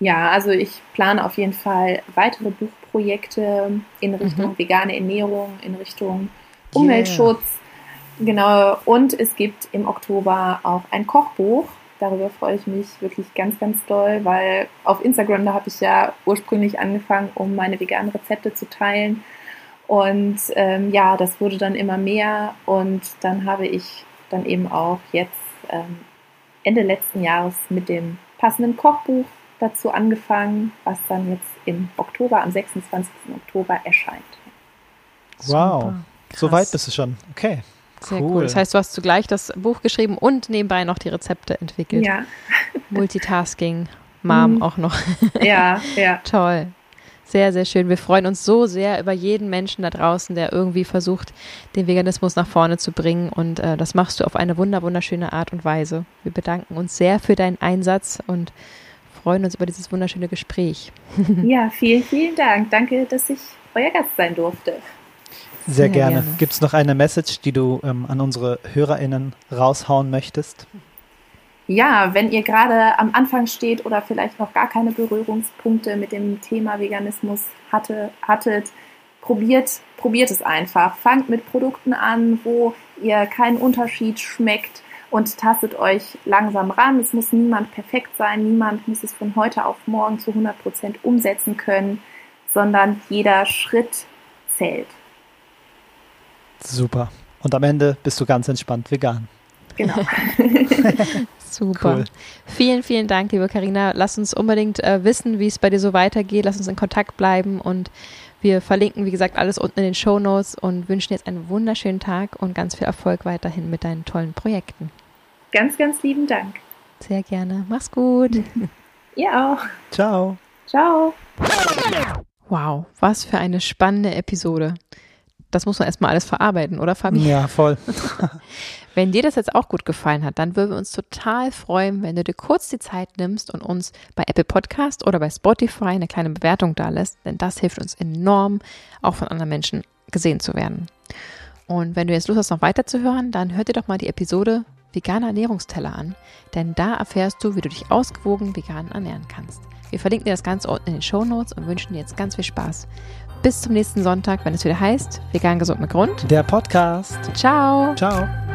B: Ja, also ich plane auf jeden Fall weitere Buchprojekte in Richtung mhm. vegane Ernährung, in Richtung Umweltschutz. Yeah. Genau. Und es gibt im Oktober auch ein Kochbuch. Darüber freue ich mich wirklich ganz, ganz doll, weil auf Instagram, da habe ich ja ursprünglich angefangen, um meine veganen Rezepte zu teilen. Und ähm, ja, das wurde dann immer mehr und dann habe ich dann eben auch jetzt ähm, Ende letzten Jahres mit dem passenden Kochbuch dazu angefangen, was dann jetzt im Oktober, am 26. Oktober erscheint.
A: Wow, so weit bist du schon. Okay.
C: Sehr cool. cool. Das heißt, du hast zugleich das Buch geschrieben und nebenbei noch die Rezepte entwickelt.
B: Ja.
C: Multitasking, Mom mhm. auch noch.
B: Ja, (laughs) ja.
C: Toll. Sehr, sehr schön. Wir freuen uns so sehr über jeden Menschen da draußen, der irgendwie versucht, den Veganismus nach vorne zu bringen. Und äh, das machst du auf eine wunder, wunderschöne Art und Weise. Wir bedanken uns sehr für deinen Einsatz und freuen uns über dieses wunderschöne Gespräch. (laughs)
B: Ja, vielen, vielen Dank. Danke, dass ich euer Gast sein durfte.
A: Sehr, sehr gerne. gerne. Gibt es noch eine Message, die du ähm, an unsere HörerInnen raushauen möchtest?
B: Ja, wenn ihr gerade am Anfang steht oder vielleicht noch gar keine Berührungspunkte mit dem Thema Veganismus hatte, hattet, probiert, probiert es einfach. Fangt mit Produkten an, wo ihr keinen Unterschied schmeckt und tastet euch langsam ran. Es muss niemand perfekt sein, niemand muss es von heute auf morgen zu 100 Prozent umsetzen können, sondern jeder Schritt zählt.
A: Super. Und am Ende bist du ganz entspannt vegan.
B: Genau. (laughs)
C: Super. Cool. Vielen, vielen Dank, liebe Karina. Lass uns unbedingt äh, wissen, wie es bei dir so weitergeht. Lass uns in Kontakt bleiben und wir verlinken, wie gesagt, alles unten in den Show Notes und wünschen jetzt einen wunderschönen Tag und ganz viel Erfolg weiterhin mit deinen tollen Projekten.
B: Ganz, ganz lieben Dank.
C: Sehr gerne. Mach's gut. (laughs)
B: Ihr auch.
A: Ciao.
B: Ciao.
C: Wow, was für eine spannende Episode das muss man erstmal alles verarbeiten, oder Fabi?
A: Ja, voll. (laughs)
C: wenn dir das jetzt auch gut gefallen hat, dann würden wir uns total freuen, wenn du dir kurz die Zeit nimmst und uns bei Apple Podcast oder bei Spotify eine kleine Bewertung da lässt, denn das hilft uns enorm, auch von anderen Menschen gesehen zu werden. Und wenn du jetzt Lust hast, noch weiter zu hören, dann hör dir doch mal die Episode Veganer Ernährungsteller an, denn da erfährst du, wie du dich ausgewogen vegan ernähren kannst. Wir verlinken dir das Ganze unten in den Show Notes und wünschen dir jetzt ganz viel Spaß bis zum nächsten Sonntag, wenn es wieder heißt Vegan gesund mit Grund.
A: Der Podcast.
C: Ciao.
A: Ciao.